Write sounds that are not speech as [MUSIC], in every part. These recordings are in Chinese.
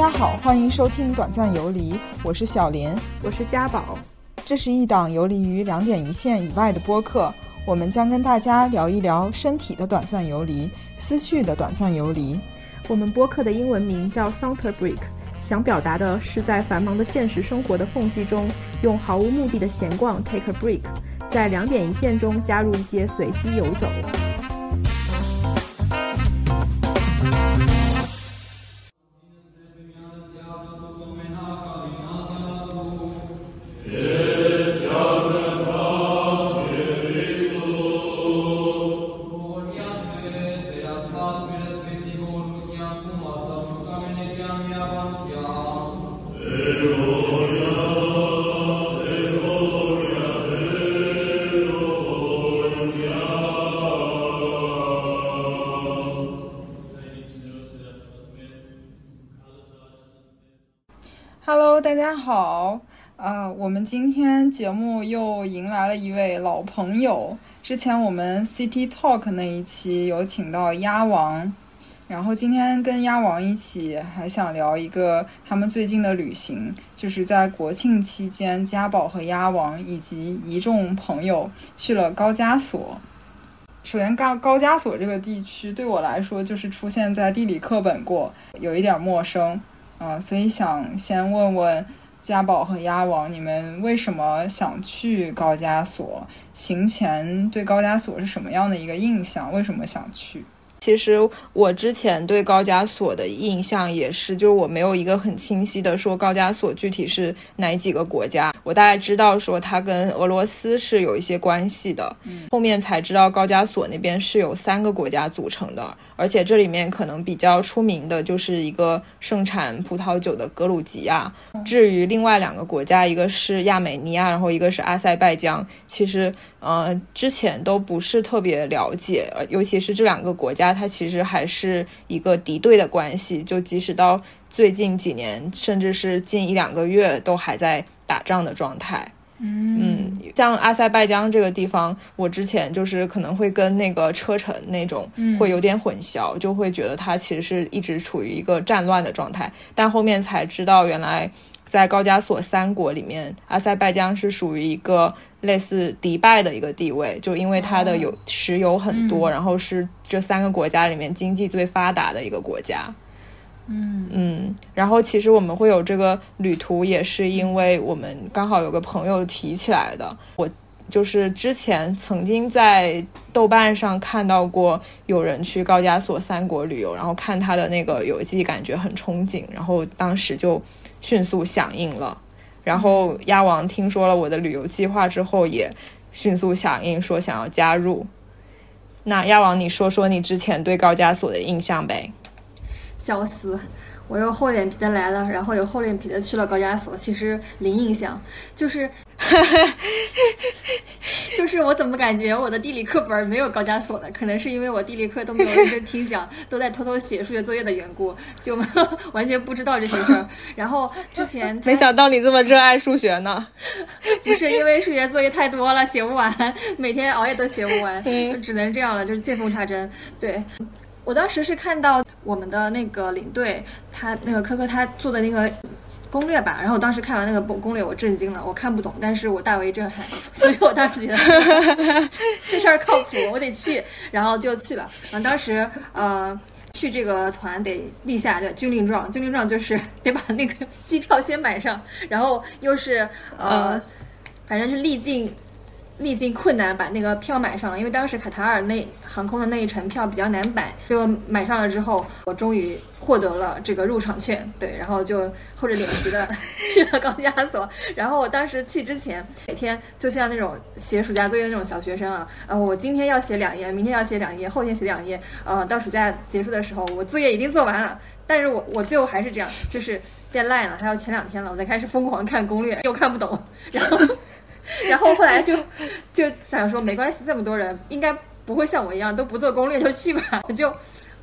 家好，欢迎收听短暂游离，我是小林，我是家宝。这是一档游离于两点一线以外的播客，我们将跟大家聊一聊身体的短暂游离，思绪的短暂游离。我们播客的英文名叫 Saunter Break，想表达的是在繁忙的现实生活的缝隙中，用毫无目的的闲逛 take a break，在两点一线中加入一些随机游走。朋友。之前我们 City Talk 那一期有请到鸭王，然后今天跟鸭王一起还想聊一个他们最近的旅行，就是在国庆期间，家宝和鸭王以及一众朋友去了高加索。首先，高高加索这个地区对我来说就是出现在地理课本过，有一点陌生。嗯，所以想先问问家宝和鸭王，你们为什么想去高加索？行前对高加索是什么样的一个印象？为什么想去？其实我之前对高加索的印象也是，就是我没有一个很清晰的说高加索具体是哪几个国家。我大概知道说它跟俄罗斯是有一些关系的，后面才知道高加索那边是有三个国家组成的。而且这里面可能比较出名的就是一个盛产葡萄酒的格鲁吉亚。至于另外两个国家，一个是亚美尼亚，然后一个是阿塞拜疆。其实，呃，之前都不是特别了解，尤其是这两个国家，它其实还是一个敌对的关系。就即使到最近几年，甚至是近一两个月，都还在打仗的状态。嗯，像阿塞拜疆这个地方，我之前就是可能会跟那个车臣那种会有点混淆，就会觉得它其实是一直处于一个战乱的状态。但后面才知道，原来在高加索三国里面，阿塞拜疆是属于一个类似迪拜的一个地位，就因为它的有石油很多，然后是这三个国家里面经济最发达的一个国家。嗯嗯，然后其实我们会有这个旅途，也是因为我们刚好有个朋友提起来的。我就是之前曾经在豆瓣上看到过有人去高加索三国旅游，然后看他的那个游记，感觉很憧憬，然后当时就迅速响应了。然后鸭王听说了我的旅游计划之后，也迅速响应，说想要加入。那鸭王，你说说你之前对高加索的印象呗？笑死！我又厚脸皮的来了，然后又厚脸皮的去了高加索。其实零印象，就是，[LAUGHS] 就是我怎么感觉我的地理课本没有高加索呢？可能是因为我地理课都没有认真听讲，都在偷偷写数学作业的缘故，就 [LAUGHS] 完全不知道这些事儿。[LAUGHS] 然后之前没想到你这么热爱数学呢？不是因为数学作业太多了，写不完，每天熬夜都写不完，就只能这样了，就是见缝插针。对。我当时是看到我们的那个领队，他那个科科他做的那个攻略吧，然后我当时看完那个攻攻略，我震惊了，我看不懂，但是我大为震撼，[LAUGHS] 所以我当时觉得 [LAUGHS] 这事儿靠谱，我得去，然后就去了。然后当时呃去这个团得立下对军令状，军令状就是得把那个机票先买上，然后又是呃反正是历尽。历尽困难把那个票买上了，因为当时卡塔尔那航空的那一程票比较难买，就买上了之后，我终于获得了这个入场券。对，然后就厚着脸皮的去了高加索。然后我当时去之前，每天就像那种写暑假作业那种小学生啊，呃，我今天要写两页，明天要写两页，后天写两页，呃，到暑假结束的时候，我作业已经做完了。但是我我最后还是这样，就是变烂了，还有前两天了，我才开始疯狂看攻略，又看不懂，然后。[LAUGHS] 然后后来就 [LAUGHS] 就想说没关系，这么多人应该不会像我一样都不做攻略就去吧，[LAUGHS] 就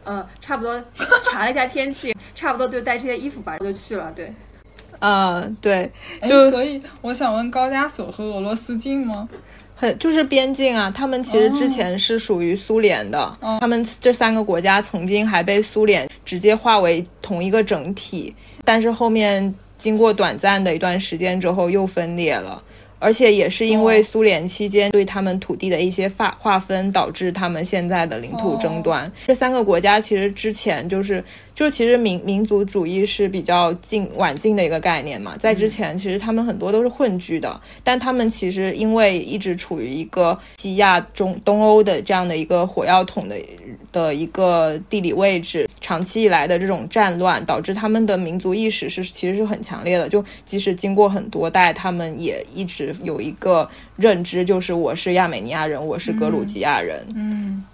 呃差不多查了一下天气，差不多就带这些衣服吧，就去了。对，嗯对，就所以我想问，高加索和俄罗斯近吗？很就是边境啊，他们其实之前是属于苏联的，他们这三个国家曾经还被苏联直接划为同一个整体，但是后面经过短暂的一段时间之后又分裂了。而且也是因为苏联期间对他们土地的一些划划分，导致他们现在的领土争端。这三个国家其实之前就是。就其实民民族主义是比较近晚近的一个概念嘛，在之前其实他们很多都是混居的，但他们其实因为一直处于一个西亚中东欧的这样的一个火药桶的的一个地理位置，长期以来的这种战乱，导致他们的民族意识是其实是很强烈的。就即使经过很多代，他们也一直有一个认知，就是我是亚美尼亚人，我是格鲁吉亚人。嗯。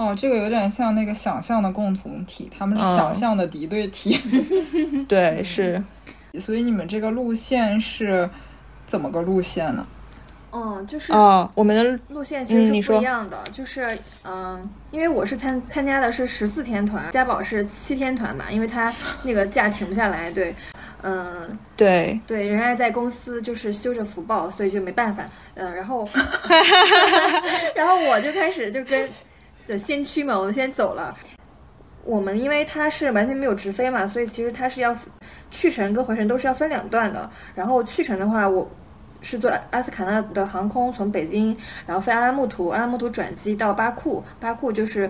哦，这个有点像那个想象的共同体，他们是想象的敌对体。[LAUGHS] 对，是。所以你们这个路线是怎么个路线呢？哦，就是哦，我们的路线其实是不一样的，就是嗯，因为我是参参加的是十四天团，家宝是七天团嘛，因为他那个假请不下来，对，嗯，对对，人家在公司就是修着福报，所以就没办法，嗯，然后 [LAUGHS] [LAUGHS] 然后我就开始就跟。的先驱嘛，我们先走了。我们因为它是完全没有直飞嘛，所以其实它是要去程跟回程都是要分两段的。然后去程的话，我是坐阿斯卡纳的航空从北京，然后飞阿拉木图，阿拉木图转机到巴库，巴库就是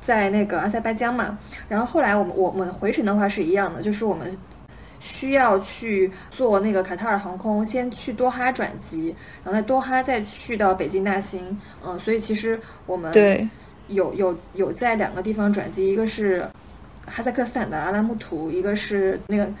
在那个阿塞拜疆嘛。然后后来我们我们回程的话是一样的，就是我们需要去坐那个卡塔尔航空，先去多哈转机，然后在多哈再去到北京大兴。嗯，所以其实我们对。有有有在两个地方转机，一个是哈萨克斯坦的阿拉木图，一个是那个。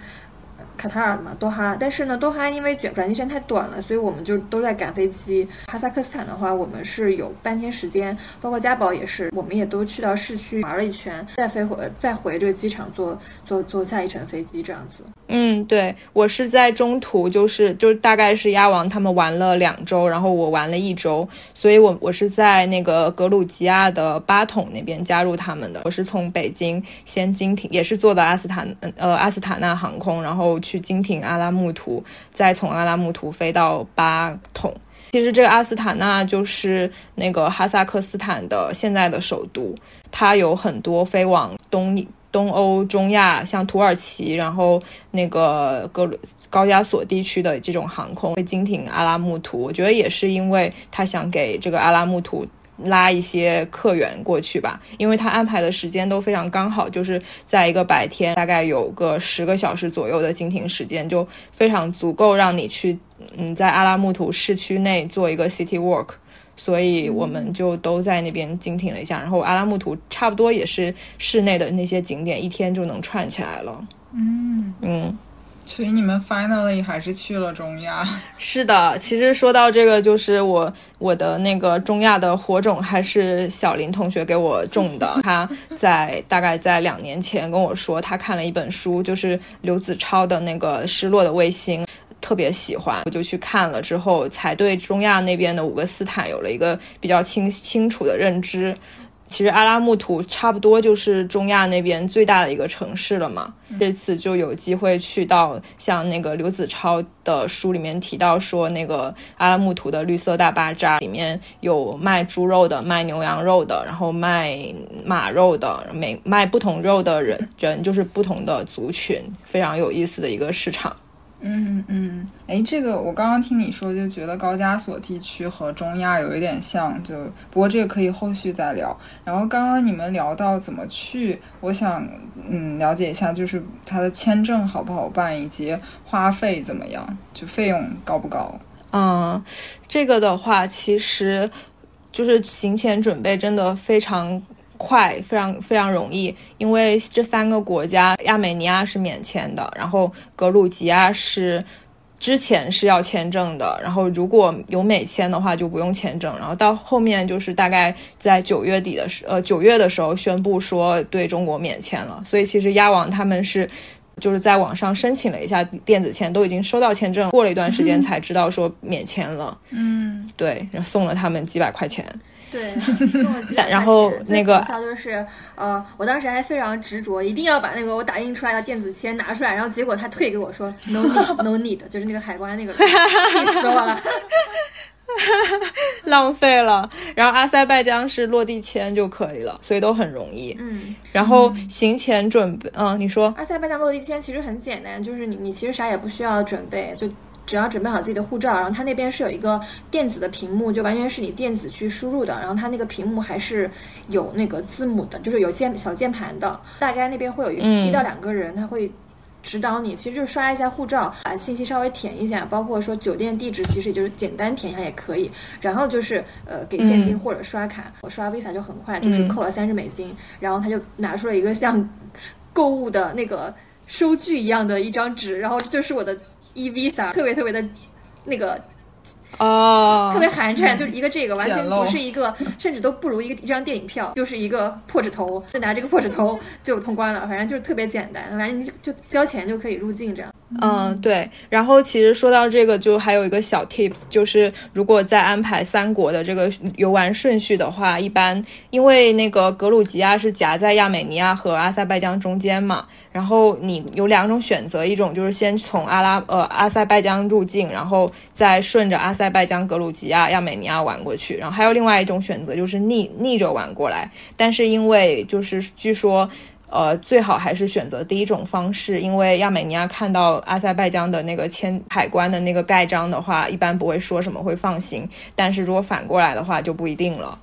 卡塔尔嘛，多哈，但是呢，多哈因为转转机时间太短了，所以我们就都在赶飞机。哈萨克斯坦的话，我们是有半天时间，包括加宝也是，我们也都去到市区玩了一圈，再飞回再回这个机场坐坐坐下一程飞机这样子。嗯，对我是在中途，就是就是大概是鸭王他们玩了两周，然后我玩了一周，所以我我是在那个格鲁吉亚的巴统那边加入他们的。我是从北京先经停，也是坐的阿斯坦呃阿斯塔纳航空，然后。去去经停阿拉木图，再从阿拉木图飞到巴统。其实这个阿斯塔纳就是那个哈萨克斯坦的现在的首都，它有很多飞往东东欧、中亚，像土耳其，然后那个格高加索地区的这种航空会经停阿拉木图。我觉得也是因为他想给这个阿拉木图。拉一些客源过去吧，因为他安排的时间都非常刚好，就是在一个白天，大概有个十个小时左右的经停时间，就非常足够让你去，嗯，在阿拉木图市区内做一个 city walk，所以我们就都在那边经停了一下，然后阿拉木图差不多也是市内的那些景点，一天就能串起来了。嗯嗯。所以你们 finally 还是去了中亚？是的，其实说到这个，就是我我的那个中亚的火种还是小林同学给我种的。[LAUGHS] 他在大概在两年前跟我说，他看了一本书，就是刘子超的那个《失落的卫星》，特别喜欢，我就去看了之后，才对中亚那边的五个斯坦有了一个比较清清楚的认知。其实阿拉木图差不多就是中亚那边最大的一个城市了嘛。这次就有机会去到像那个刘子超的书里面提到说，那个阿拉木图的绿色大巴扎里面有卖猪肉的、卖牛羊肉的，然后卖马肉的，每卖不同肉的人人就是不同的族群，非常有意思的一个市场。嗯嗯，哎，这个我刚刚听你说，就觉得高加索地区和中亚有一点像，就不过这个可以后续再聊。然后刚刚你们聊到怎么去，我想嗯了解一下，就是它的签证好不好办，以及花费怎么样，就费用高不高？嗯，这个的话，其实就是行前准备真的非常。快，非常非常容易，因为这三个国家，亚美尼亚是免签的，然后格鲁吉亚是之前是要签证的，然后如果有美签的话就不用签证，然后到后面就是大概在九月底的时，呃九月的时候宣布说对中国免签了，所以其实亚王他们是就是在网上申请了一下电子签，都已经收到签证，过了一段时间才知道说免签了，嗯，对，然后送了他们几百块钱。对，[LAUGHS] 然后那个笑就是，呃，我当时还非常执着，一定要把那个我打印出来的电子签拿出来，然后结果他退给我说 no need no [LAUGHS] need，就是那个海关那个人，气死我了。[LAUGHS] 浪费了。然后阿塞拜疆是落地签就可以了，所以都很容易。嗯，然后行前准备，嗯，你说阿塞拜疆落地签其实很简单，就是你你其实啥也不需要准备，就只要准备好自己的护照，然后它那边是有一个电子的屏幕，就完全是你电子去输入的，然后它那个屏幕还是有那个字母的，就是有键小键盘的，大概那边会有一、嗯一到两个人，他会。指导你，其实就是刷一下护照，把信息稍微填一下，包括说酒店地址，其实也就是简单填一下也可以。然后就是呃给现金或者刷卡，我刷 Visa 就很快，就是嗯扣了三十美金，然后他就拿出了一个像购物的那个收据一样的一张纸，然后这就是我的 e Visa，特别特别的那个哦，特别寒碜，就是一个这个完全不是一个，甚至都不如一个一张电影票，就是一个破纸头，[LAUGHS] 就拿这个破纸头就通关了，反正就是特别简单，反正你就就交钱就可以入境这样。嗯，对。然后其实说到这个，就还有一个小 tips，就是如果在安排三国的这个游玩顺序的话，一般因为那个格鲁吉亚是夹在亚美尼亚和阿塞拜疆中间嘛，然后你有两种选择，一种就是先从阿拉呃阿塞拜疆入境，然后再顺着阿塞拜疆、格鲁吉亚、亚美尼亚玩过去，然后还有另外一种选择就是逆逆着玩过来，但是因为就是据说。呃，最好还是选择第一种方式，因为亚美尼亚看到阿塞拜疆的那个签海关的那个盖章的话，一般不会说什么会放行，但是如果反过来的话就不一定了，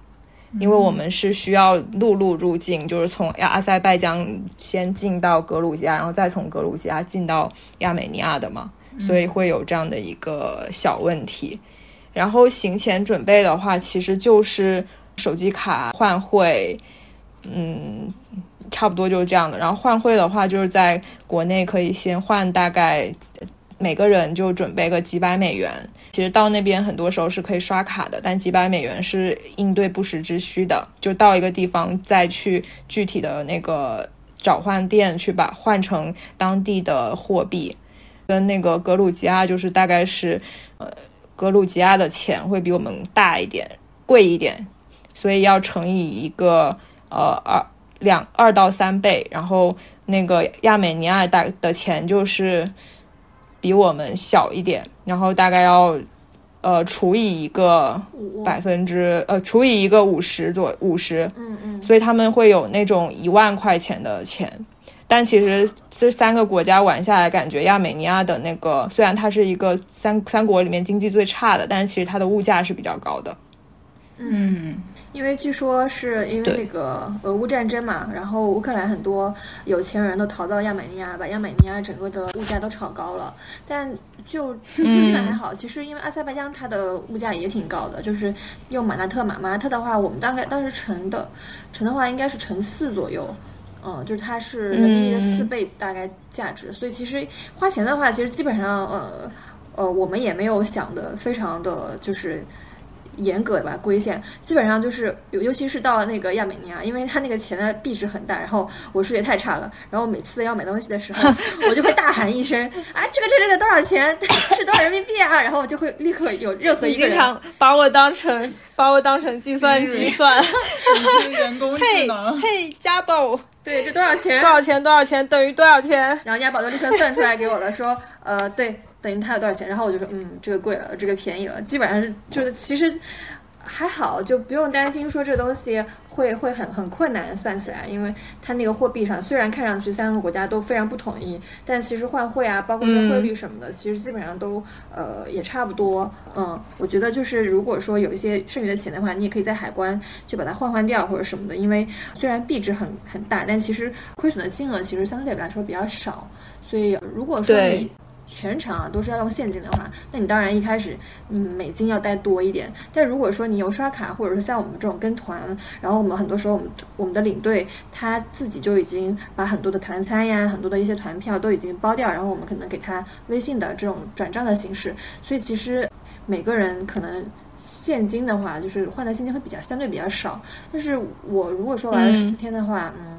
因为我们是需要陆路入境，就是从亚阿塞拜疆先进到格鲁吉亚，然后再从格鲁吉亚进到亚美尼亚的嘛，所以会有这样的一个小问题。然后行前准备的话，其实就是手机卡换汇，嗯。差不多就是这样的。然后换汇的话，就是在国内可以先换大概每个人就准备个几百美元。其实到那边很多时候是可以刷卡的，但几百美元是应对不时之需的。就到一个地方再去具体的那个找换店去把换成当地的货币。跟那个格鲁吉亚就是大概是，呃，格鲁吉亚的钱会比我们大一点，贵一点，所以要乘以一个呃二。两二到三倍，然后那个亚美尼亚大的钱就是比我们小一点，然后大概要呃除以一个百分之呃除以一个五十左五十，嗯嗯，所以他们会有那种一万块钱的钱，但其实这三个国家玩下来，感觉亚美尼亚的那个虽然它是一个三三国里面经济最差的，但是其实它的物价是比较高的。嗯，因为据说是因为那个俄乌战争嘛，然后乌克兰很多有钱人都逃到亚美尼亚，把亚美尼亚整个的物价都炒高了。但就基本还好，其实因为阿塞拜疆它的物价也挺高的，就是用马纳特嘛，马纳特的话，我们大概当时乘的乘的话应该是乘四左右。嗯，就是它是人民币的四倍大概价值，所以其实花钱的话，其实基本上呃呃，我们也没有想的非常的就是。严格的吧规限，基本上就是尤尤其是到了那个亚美尼亚，因为它那个钱的币值很大，然后我数学太差了，然后每次要买东西的时候，[LAUGHS] 我就会大喊一声啊，这个这个这个多少钱？[COUGHS] 是多少人民币啊？然后我就会立刻有任何一个人经常把我当成把我当成计算机算，[LAUGHS] 人工智嘿能。[LAUGHS] 嘿，家宝对，这多少钱？多少钱？多少钱等于多少钱？然后家宝就立刻算出来给我了，说呃对。等于它有多少钱？然后我就说，嗯，这个贵了，这个便宜了，基本上是就是其实还好，就不用担心说这个东西会会很很困难算起来，因为它那个货币上虽然看上去三个国家都非常不统一，但其实换汇啊，包括说汇率什么的，其实基本上都呃也差不多。嗯，我觉得就是如果说有一些剩余的钱的话，你也可以在海关就把它换换掉或者什么的，因为虽然币值很很大，但其实亏损的金额其实相对来说比较少，所以如果说你。全程啊都是要用现金的话，那你当然一开始嗯美金要带多一点。但如果说你有刷卡，或者说像我们这种跟团，然后我们很多时候我们我们的领队他自己就已经把很多的团餐呀、很多的一些团票都已经包掉，然后我们可能给他微信的这种转账的形式。所以其实每个人可能现金的话，就是换的现金会比较相对比较少。但是我如果说玩了十四天的话，嗯。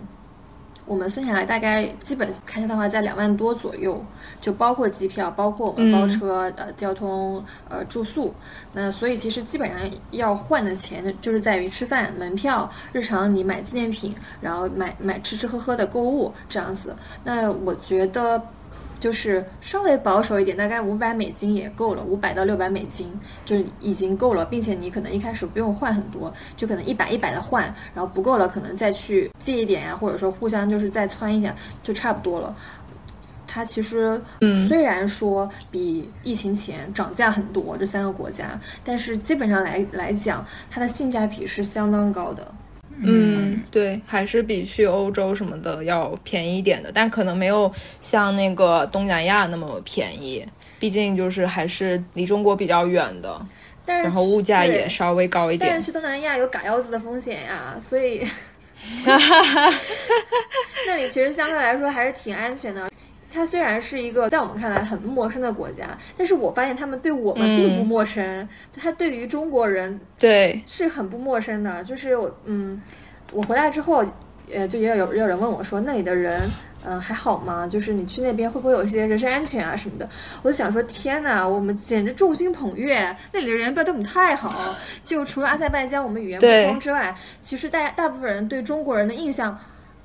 我们算下来大概基本开销的话在两万多左右，就包括机票，包括我们包车、呃交通、呃住宿。那所以其实基本上要换的钱就是在于吃饭、门票、日常你买纪念品，然后买买吃吃喝喝的购物这样子。那我觉得就是稍微保守一点，大概五百美金也够了，五百到六百美金就已经够了，并且你可能一开始不用换很多，就可能一百一百的换，然后不够了可能再去借一点呀，或者说互相就是再窜一下就差不多了。它其实虽然说比疫情前涨价很多，这三个国家，但是基本上来来讲，它的性价比是相当高的。嗯，对，还是比去欧洲什么的要便宜一点的，但可能没有像那个东南亚那么便宜，毕竟就是还是离中国比较远的，然后物价也稍微高一点。但是去东南亚有嘎腰子的风险呀，所以 [LAUGHS] [LAUGHS] 那里其实相对来说还是挺安全的。它虽然是一个在我们看来很陌生的国家，但是我发现他们对我们并不陌生。它对于中国人对是很不陌生的。就是我嗯，我回来之后，呃，就也有也有人问我说，那里的人嗯还好吗？就是你去那边会不会有一些人身安全啊什么的？我就想说，天哪，我们简直众星捧月，那里的人不要对我们太好。就除了阿塞拜疆我们语言不通之外，其实大大部分人对中国人的印象。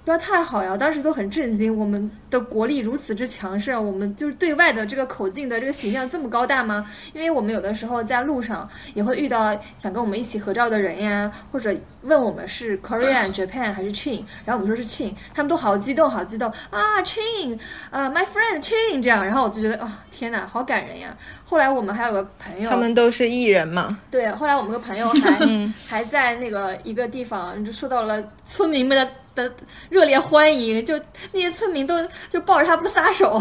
不要太好呀！当时都很震惊，我们的国力如此之强盛，我们就是对外的这个口径的这个形象这么高大吗？因为我们有的时候在路上也会遇到想跟我们一起合照的人呀，或者问我们是 Korean Japan 还是 Chin，然后我们说是 Chin，他们都好激动，好激动啊，Chin，啊，My friend Chin 这样，然后我就觉得啊，天哪，好感人呀！后来我们还有个朋友，他们都是艺人嘛，对，后来我们个朋友还 [LAUGHS] 还在那个一个地方就受到了村民们的。的热烈欢迎，就那些村民都就抱着他不撒手，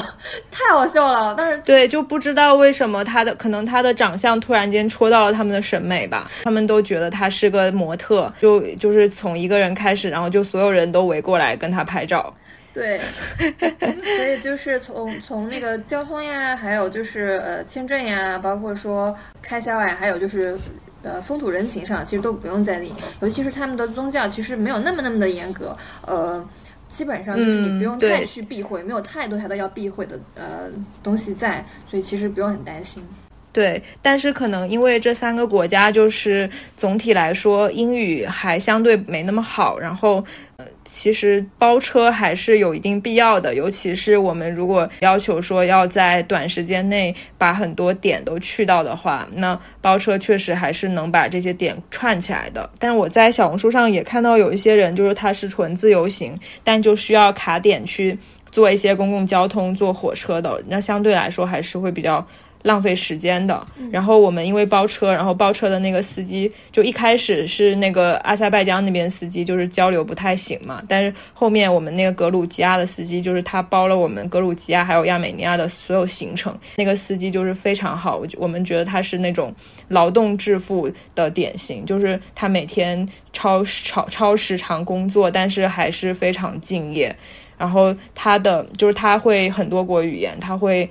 太好笑了。但是对，就不知道为什么他的可能他的长相突然间戳到了他们的审美吧，他们都觉得他是个模特，就就是从一个人开始，然后就所有人都围过来跟他拍照。[LAUGHS] 对，所以就是从从那个交通呀，还有就是呃签证呀，包括说开销呀，还有就是。呃，风土人情上其实都不用在意，尤其是他们的宗教其实没有那么那么的严格，呃，基本上就是你不用太去避讳，没有太多太多要避讳的呃东西在，所以其实不用很担心。对，但是可能因为这三个国家就是总体来说英语还相对没那么好，然后呃。其实包车还是有一定必要的，尤其是我们如果要求说要在短时间内把很多点都去到的话，那包车确实还是能把这些点串起来的。但我在小红书上也看到有一些人，就是他是纯自由行，但就需要卡点去做一些公共交通、坐火车的，那相对来说还是会比较。浪费时间的。然后我们因为包车，然后包车的那个司机就一开始是那个阿塞拜疆那边司机，就是交流不太行嘛。但是后面我们那个格鲁吉亚的司机，就是他包了我们格鲁吉亚还有亚美尼亚的所有行程。那个司机就是非常好，我我们觉得他是那种劳动致富的典型，就是他每天超超超时长工作，但是还是非常敬业。然后他的就是他会很多国语言，他会。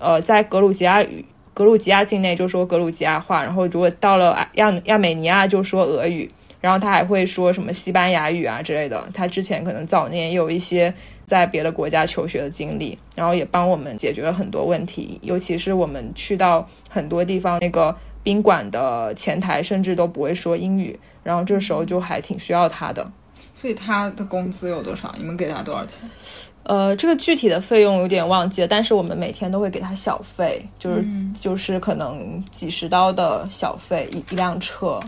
呃，在格鲁吉亚语、格鲁吉亚境内就说格鲁吉亚话，然后如果到了亚亚美尼亚就说俄语，然后他还会说什么西班牙语啊之类的。他之前可能早年也有一些在别的国家求学的经历，然后也帮我们解决了很多问题。尤其是我们去到很多地方，那个宾馆的前台甚至都不会说英语，然后这时候就还挺需要他的。所以他的工资有多少？你们给他多少钱？呃，这个具体的费用有点忘记了，但是我们每天都会给他小费，就是就是可能几十刀的小费一一辆车，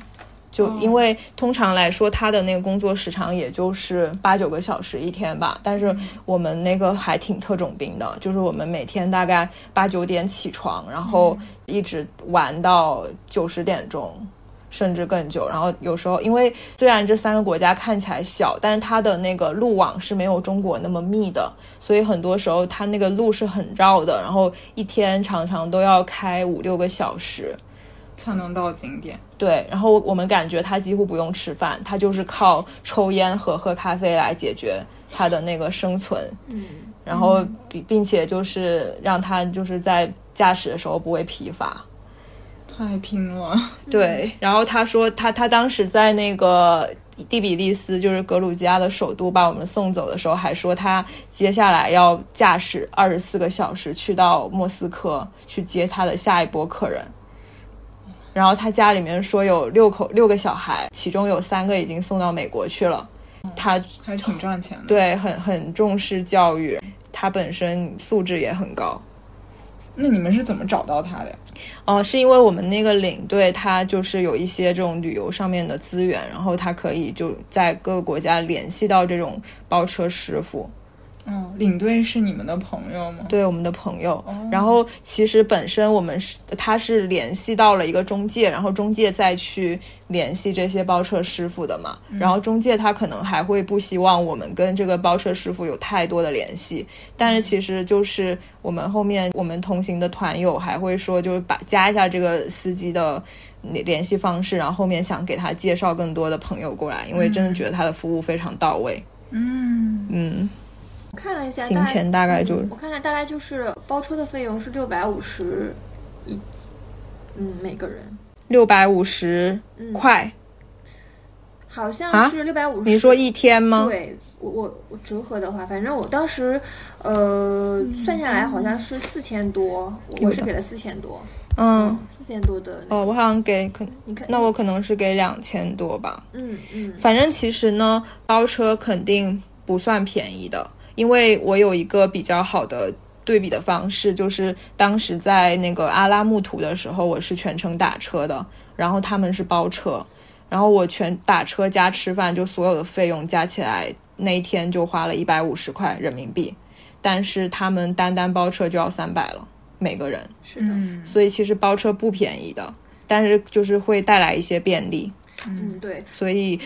就因为通常来说他的那个工作时长也就是八九个小时一天吧，但是我们那个还挺特种兵的，就是我们每天大概八九点起床，然后一直玩到九十点钟。甚至更久，然后有时候，因为虽然这三个国家看起来小，但是它的那个路网是没有中国那么密的，所以很多时候它那个路是很绕的，然后一天常常都要开五六个小时才能到景点。对，然后我们感觉他几乎不用吃饭，他就是靠抽烟和喝咖啡来解决他的那个生存。嗯，然后并并且就是让他就是在驾驶的时候不会疲乏。太拼了，[LAUGHS] 对。然后他说，他他当时在那个第比利斯，就是格鲁吉亚的首都，把我们送走的时候，还说他接下来要驾驶二十四个小时去到莫斯科去接他的下一波客人。然后他家里面说有六口六个小孩，其中有三个已经送到美国去了。他还挺赚钱的。，对很很重视教育，他本身素质也很高。那你们是怎么找到他的呀？哦，是因为我们那个领队他就是有一些这种旅游上面的资源，然后他可以就在各个国家联系到这种包车师傅。哦，领队是你们的朋友吗？对我们的朋友。然后其实本身我们是他是联系到了一个中介，然后中介再去联系这些包车师傅的嘛。然后中介他可能还会不希望我们跟这个包车师傅有太多的联系，但是其实就是我们后面我们同行的团友还会说，就是把加一下这个司机的。联系方式，然后后面想给他介绍更多的朋友过来，因为真的觉得他的服务非常到位。嗯，嗯，我看了一下，行前大概就嗯我看了大概就是包车的费用是六百五十一，嗯，每个人。六百五十嗯。块，好像啊？是六百五十。你说一天吗？对我我我折合的话，反正我当时呃算下来好像是四千多，我是给了四千多，嗯，四千多的那个。哦，我好像给可，你看，那我可能是给两千多吧。嗯嗯。反正其实呢，包车肯定不算便宜的，因为我有一个比较好的对比的方式，就是当时在那个阿拉木图的时候，我是全程打车的，然后他们是包车，然后我全打车加吃饭，就所有的费用加起来，那一天就花了一百五十块人民币，但是他们单单包车就要三百了，每个人，是的，嗯所以其实包车不便宜的，但是就是会带来一些便利。嗯对，所以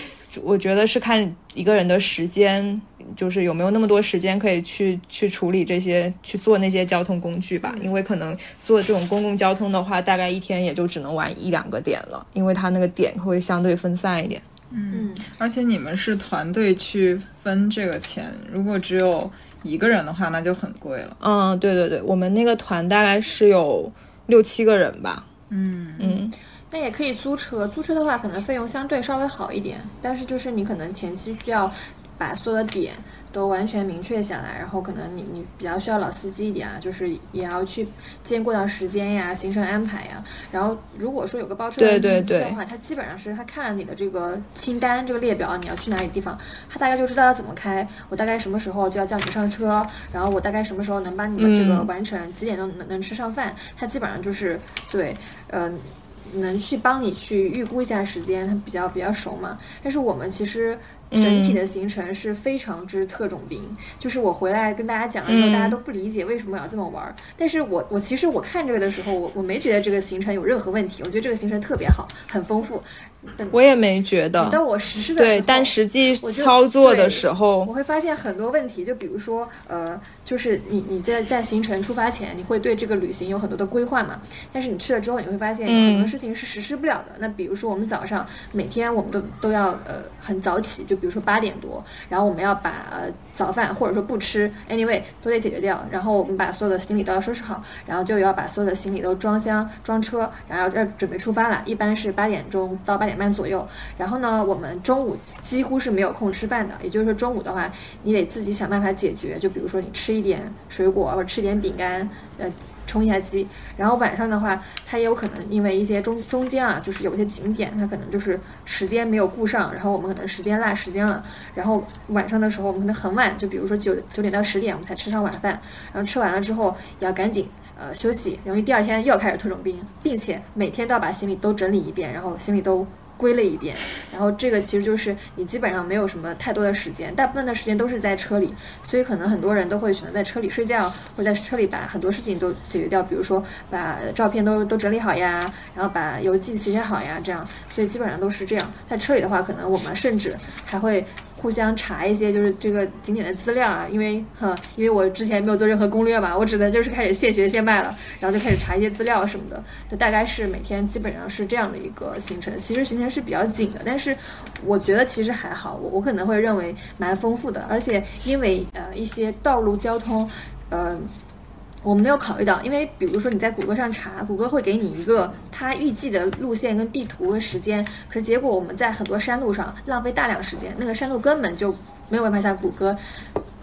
我觉得是看一个人的时间，就是有没有那么多时间可以去去处理这些，去做那些交通工具吧。因为可能做这种公共交通的话，大概一天也就只能玩一两个点了，因为它那个点会相对分散一点。嗯而且你们是团队去分这个钱，如果只有一个人的话，那就很贵了。嗯，对对对，我们那个团大概是有六七个人吧。嗯嗯，那也可以租车，租车的话可能费用相对稍微好一点，但是就是你可能前期需要把所有的点都完全明确下来，然后可能你你比较需要老司机一点啊，就是也要去兼顾到时间呀、行程安排呀。然后如果说有个包车的司机的话，他基本上是他看了你的这个清单、这个列表，你要去哪里地方，他大概就知道要怎么开，我大概什么时候就要叫你上车，然后我大概什么时候能把你们这个嗯。完成，几点钟能能吃上饭，他基本上就是对，嗯、能去帮你去预估一下时间，他比较比较熟嘛。但是我们其实整体的行程是非常之特种兵，就是我回来跟大家讲的时候，嗯大家都不理解为什么要这么玩儿。但是我我其实我看这个的时候，我我没觉得这个行程有任何问题，我觉得这个行程特别好，很丰富。等我也没觉得等。到我实施的对，但实际操作的时候我，会发现很多问题，就比如说，呃，就是你你在在行程出发前，你会对这个旅行有很多的规划嘛，但是你去了之后，你会发现有很多嗯事情是实施不了的。那比如说，我们早上每天我们都都要呃很早起，就比如说八点多，然后我们要把呃早饭或者说不吃，anyway 都得解决掉，然后我们把所有的行李都要收拾好，然后就要把所有的行李都装箱装车，然后要准备出发了，一般是八点钟到八点半左右。然后呢，我们中午几乎是没有空吃饭的，也就是说中午的话，你得自己想办法解决。就比如说你吃一点水果或者吃一点饼干，呃，充一下饥。然后晚上的话，它也有可能因为一些中中间啊，就是有一些景点，它可能就是时间没有顾上，然后我们可能时间落时间了。然后晚上的时候，我们可能很晚，就比如说九九点到十点，我们才吃上晚饭。然后吃完了之后，也要赶紧呃休息，然后第二天又要开始特种兵，并且每天都要把行李都整理一遍，然后行李都。归类一遍，然后这个其实就是你基本上没有什么太多的时间，大部分的时间都是在车里，所以可能很多人都会选择在车里睡觉，或者在车里把很多事情都解决掉，比如说把照片都都整理好呀，然后把邮寄写写好呀，这样，所以基本上都是这样。在车里的话，可能我们甚至还会互相查一些就是这个景点的资料啊，因为呵，因为我之前没有做任何攻略嘛，我只能就是开始现学现卖了，然后就开始查一些资料什么的，就大概是每天基本上是这样的一个行程。其实行程是比较紧的，但是我觉得其实还好，我我可能会认为蛮丰富的，而且因为呃一些道路交通，嗯。我们没有考虑到，因为比如说你在谷歌上查，谷歌会给你一个它预计的路线跟地图跟时间，可是结果我们在很多山路上浪费大量时间，那个山路根本就没有办法像谷歌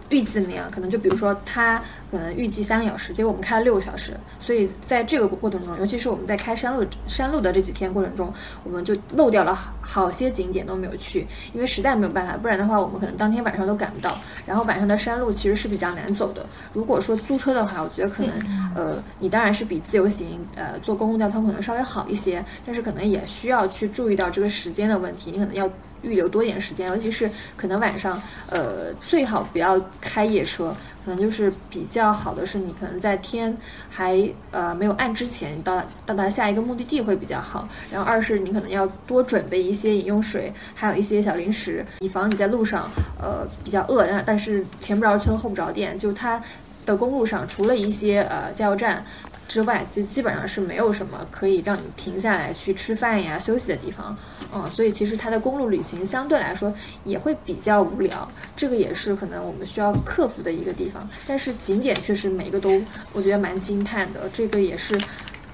预计的那样，可能就比如说它可能预计三个小时，结果我们开了六个小时，所以在这个过程中，尤其是我们在开山路山路的这几天过程中，我们就漏掉了好些景点都没有去，因为实在没有办法，不然的话我们可能当天晚上都赶不到。然后晚上的山路其实是比较难走的，如果说租车的话，我觉得可能呃你当然是比自由行呃坐公共交通可能稍微好一些，但是可能也需要去注意到这个时间的问题，你可能要。预留多点时间，尤其是可能晚上，呃，最好不要开夜车，可能就是比较好的是你可能在天还呃没有暗之前到到达下一个目的地会比较好。然后二是你可能要多准备一些饮用水，还有一些小零食，以防你在路上呃比较饿，但但是前不着村后不着店，就它的公路上除了一些呃加油站。之外，基基本上是没有什么可以让你停下来去吃饭呀、休息的地方，嗯，所以其实它的公路旅行相对来说也会比较无聊，这个也是可能我们需要克服的一个地方。但是景点确实每个都我觉得蛮惊叹的，这个也是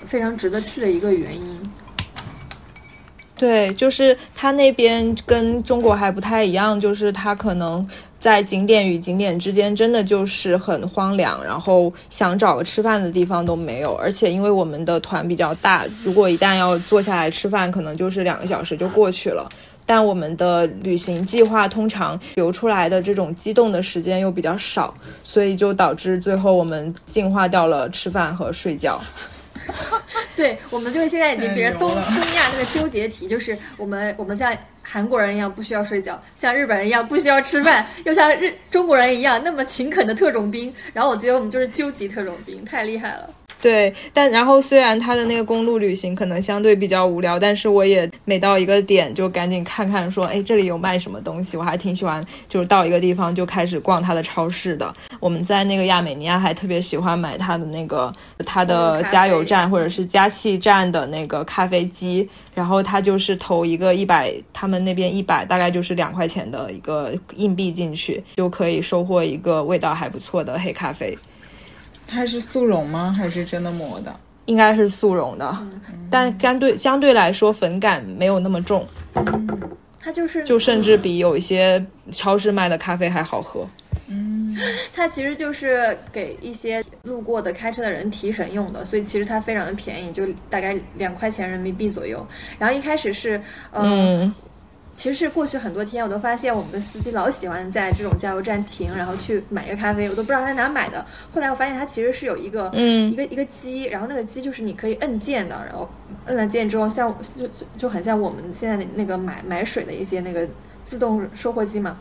非常值得去的一个原因。对，就是它那边跟中国还不太一样，就是它可能。在景点与景点之间，真的就是很荒凉，然后想找个吃饭的地方都没有。而且因为我们的团比较大，如果一旦要坐下来吃饭，可能就是两个小时就过去了。但我们的旅行计划通常留出来的这种机动的时间又比较少，所以就导致最后我们进化掉了吃饭和睡觉。[LAUGHS] 对，我们就是现在已经别东东亚那个纠结体，就是我们我们像韩国人一样不需要睡觉，像日本人一样不需要吃饭，又像日中国人一样那么勤恳的特种兵。然后我觉得我们就是究极特种兵，太厉害了。对，但然后虽然他的那个公路旅行可能相对比较无聊，但是我也每到一个点就赶紧看看，说哎这里有卖什么东西，我还挺喜欢，就是到一个地方就开始逛他的超市的。我们在那个亚美尼亚还特别喜欢买他的那个他的加油站或者是加气站的那个咖啡机，然后他就是投一个一百，他们那边一百大概就是两块钱的一个硬币进去，就可以收获一个味道还不错的黑咖啡。它是速溶吗？还是真的磨的？应该是速溶的，但相对相对来说粉感没有那么重。嗯，它就是就甚至比有一些超市卖的咖啡还好喝。嗯，它其实就是给一些路过的开车的人提神用的，所以其实它非常的便宜，就大概两块钱人民币左右。然后一开始是嗯。其实是过去很多天，我都发现我们的司机老喜欢在这种加油站停，然后去买一个咖啡，我都不知道他哪买的。后来我发现他其实是有一个，嗯，一个一个机，然后那个机就是你可以摁键的，然后摁了键之后，像就就就很像我们现在的那个买买水的一些那个自动售货机嘛。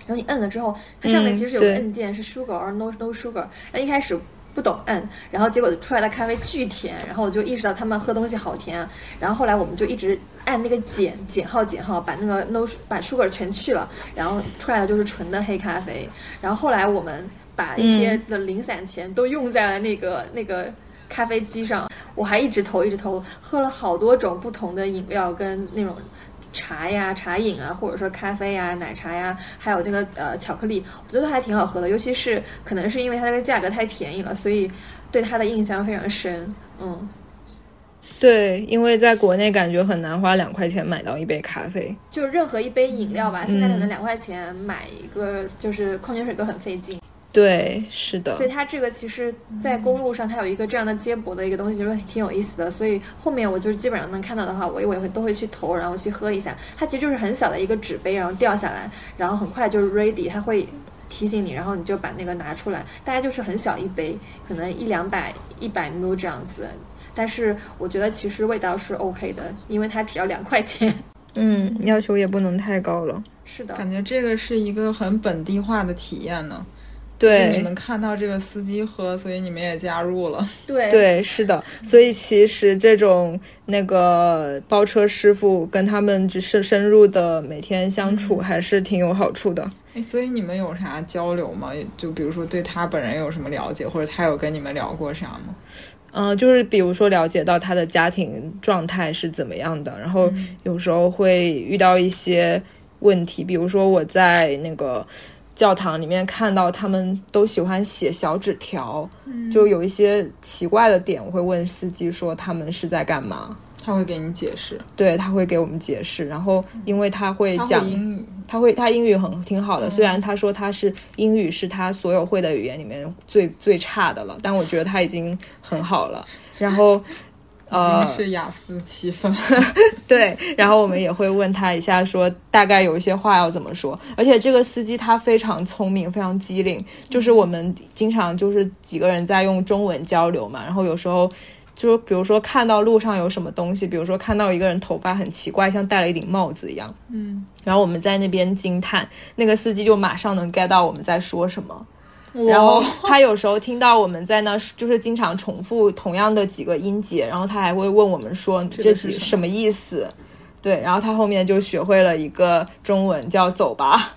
然后你摁了之后，它上面其实有个按键，是 sugar or no no sugar。然后一开始。不懂摁，然后结果出来的咖啡巨甜，然后我就意识到他们喝东西好甜，然后后来我们就一直按那个减减号减号，把那个 no 把 sugar 全去了，然后出来的就是纯的黑咖啡。然后后来我们把一些的零散钱都用在了那个那个咖啡机上，我还一直投一直投，喝了好多种不同的饮料跟那种。茶呀，茶饮啊，或者说咖啡呀、奶茶呀，还有那个呃巧克力，我觉得还挺好喝的。尤其是可能是因为它那个价格太便宜了，所以对它的印象非常深。嗯，对，因为在国内感觉很难花两块钱买到一杯咖啡，就任何一杯饮料吧，现在可能两块钱买一个就是矿泉水都很费劲。对，是的，所以它这个其实，在公路上它有一个这样的接驳的一个东西，就是挺有意思的。所以后面我就是基本上能看到的话，我我也会都会去投，然后去喝一下。它其实就是很小的一个纸杯，然后掉下来，然后很快就是 ready，它会提醒你，然后你就把那个拿出来。大概就是很小一杯，可能一两百、一百 ml 这样子。但是我觉得其实味道是 OK 的，因为它只要两块钱。[LAUGHS] 嗯，要求也不能太高了。是的，感觉这个是一个很本地化的体验呢。对，你们看到这个司机喝，所以你们也加入了。[LAUGHS] 对对，是的。所以其实这种那个包车师傅跟他们就是深入的每天相处，还是挺有好处的。哎，所以你们有啥交流吗？就比如说对他本人有什么了解，或者他有跟你们聊过啥吗？嗯，就是比如说了解到他的家庭状态是怎么样的，然后有时候会遇到一些问题，比如说我在那个。教堂里面看到他们都喜欢写小纸条，就有一些奇怪的点，我会问司机说他们是在干嘛。他会给你解释，对他会给我们解释，然后因为他会讲英语，他会他英语很挺好嗯的，虽然他说他是英语是他所有会的语言里面最最差的了，但我觉得他已经很好了。然后，[LAUGHS] 已呃经，是雅思七分。[LAUGHS] 对，然后我们也会问他一下，说大概有一些话要怎么说。而且这个司机他非常聪明，非常机灵，就是我们经常就是几个人在用中文交流嘛，然后有时候。就是比如说看到路上有什么东西，比如说看到一个人头发很奇怪，像戴了一顶帽子一样，嗯，然后我们在那边惊叹，那个司机就马上能 get 到我们在说什么。然后他有时候听到我们在那，就是经常重复同样的几个音节，然后他还会问我们说这几什么意思。对，然后他后面就学会了一个中文叫“走吧”，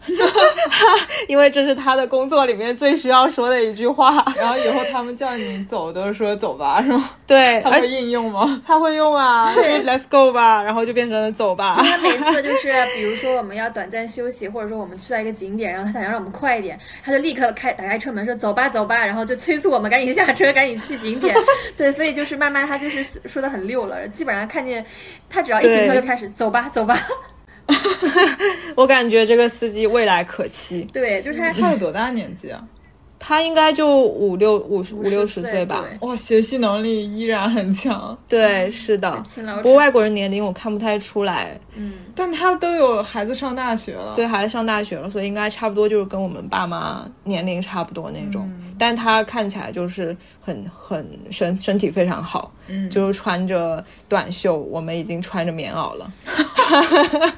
[LAUGHS] 因为这是他的工作里面最需要说的一句话。然后以后他们叫你走都是说走吧，是吗？对，他会应用吗？他会用啊，就是 Let's go 吧，然后就变成了走吧。他每次就是，比如说我们要短暂休息，或者说我们去到一个景点，然后他想让我们快一点，他就立刻开打开车门说走吧走吧，然后就催促我们赶紧下车，赶紧去景点。[LAUGHS] 对，所以就是慢慢他就是说的很溜了，基本上看见他只要一停车就开始走吧走吧。[LAUGHS] 我感觉这个司机未来可期，对，就是他他有多大年纪啊？他应该就五六五五六十岁岁吧。对哇，学习能力依然很强，对，是的。不过外国人年龄我看不太出来，嗯，但他都有孩子上大学了。对，孩子上大学了，所以应该差不多就是跟我们爸妈年龄差不多那种。但他看起来就是很很身身体非常好，嗯。就是穿着短袖，我们已经穿着棉袄了。[LAUGHS]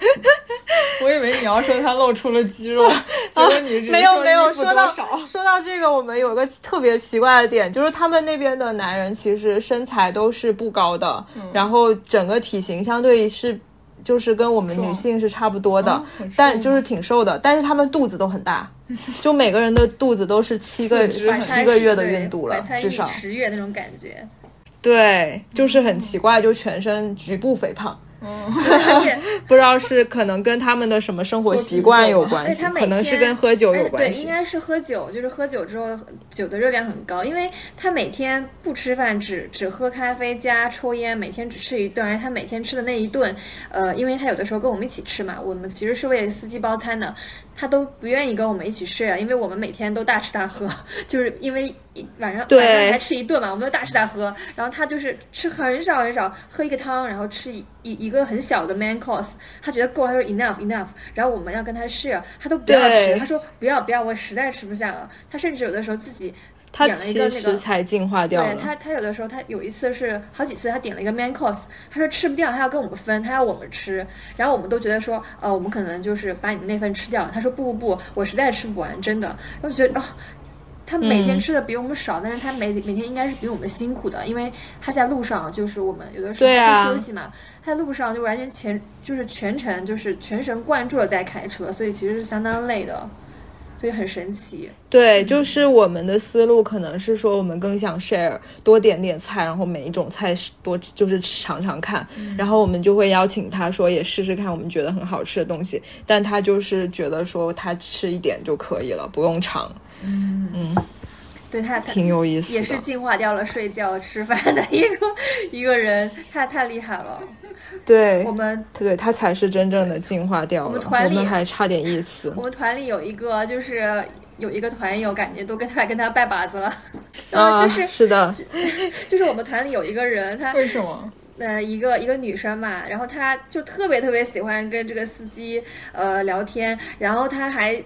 我以为你要说他露出了肌肉，[LAUGHS] 结果你没有 [LAUGHS] 没有，说到说到这个，我们有个特别奇怪的点，就是他们那边的男人其实身材都是不高的，嗯。然后整个体型相对是就是跟我们女性是差不多的，但就是挺瘦的，但是他们肚子都很大，就每个人的肚子都是七个七个月的孕肚了至少。十月那种感觉。对，就是很奇怪，就全身局部肥胖。而且 [LAUGHS] 不知道是可能跟他们的什么生活习惯有关系，可能是跟喝酒有关系对应。该是喝酒，就是喝酒之后酒的热量很高，因为他每天不吃饭，只只喝咖啡加抽烟，每天只吃一顿，而他每天吃的那一顿，呃，因为他有的时候跟我们一起吃嘛，我们其实是为司机包餐的，他都不愿意跟我们一起 share，因为我们每天都大吃大喝，就是因为一晚上对晚上还吃一顿嘛，我们都大吃大喝，然后他就是吃很少很少，喝一个汤，然后吃一一一个很小的 main course，他觉得够了，他说 enough enough，然后我们要跟他 share，他都不要吃，他说不要不要，我实在吃不下了，他甚至有的时候自己他点了一个其那个实才进化掉了。对他，他有的时候他有一次是好几次，他点了一个 main course，他说吃不掉，他要跟我们分，他要我们吃，然后我们都觉得说，呃，我们可能就是把你的那份吃掉。他说不不不，我实在吃不完，真的。然后觉得哦、他每天嗯吃的比我们少，但是他每每天应该是比我们辛苦的，因为他在路上就是我们有的时候不休息嘛，他在路上就完全全就是全程就是全神贯注的在开车，所以其实是相当累的，所以很神奇。对，就是我们的思路可能是说，我们更想 share 多点点菜，然后每一种菜是多就是尝尝看，然后我们就会邀请他说也试试看我们觉得很好吃的东西，但他就是觉得说他吃一点就可以了，不用尝，嗯对他，挺有意思。也是进化掉了睡觉、吃饭的一个一个人，太太厉害了。[LAUGHS] 对我，们对他才是真正的进化掉了，我们团里还差点意思我。们团里有一个，就是有一个团友，感觉都跟他跟他拜把子了。[LAUGHS] 然后啊，就是、是的，[LAUGHS] 就是我们团里有一个人，他为什么？呃，一个一个女生嘛，然后她就特别特别喜欢跟这个司机呃聊天，然后她还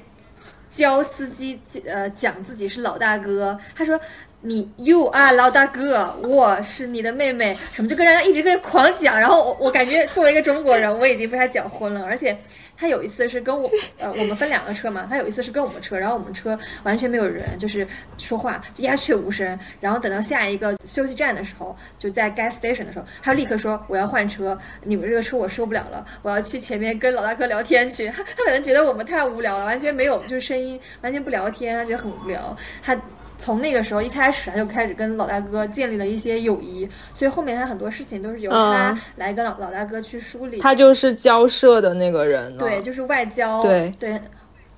教司机呃讲自己是老大哥，她说。你 you 啊，老大哥，我是你的妹妹，什么就跟人家一直跟人狂讲，然后我我感觉作为一个中国人，我已经被他讲昏了，而且他有一次是跟我呃我们分两个车嘛，他有一次是跟我们车，然后我们车完全没有人，就是说话鸦雀无声，然后等到下一个休息站的时候，就在 gas station 的时候，他立刻说我要换车，你们这个车我受不了了，我要去前面跟老大哥聊天去。他他可能觉得我们太无聊了，完全没有就是声音，完全不聊天，他觉得很无聊。他从那个时候一开始他就开始跟老大哥建立了一些友谊，所以后面他很多事情都是由他嗯来跟老老大哥去梳理。他就是交涉的那个人。对，就是外交，对对，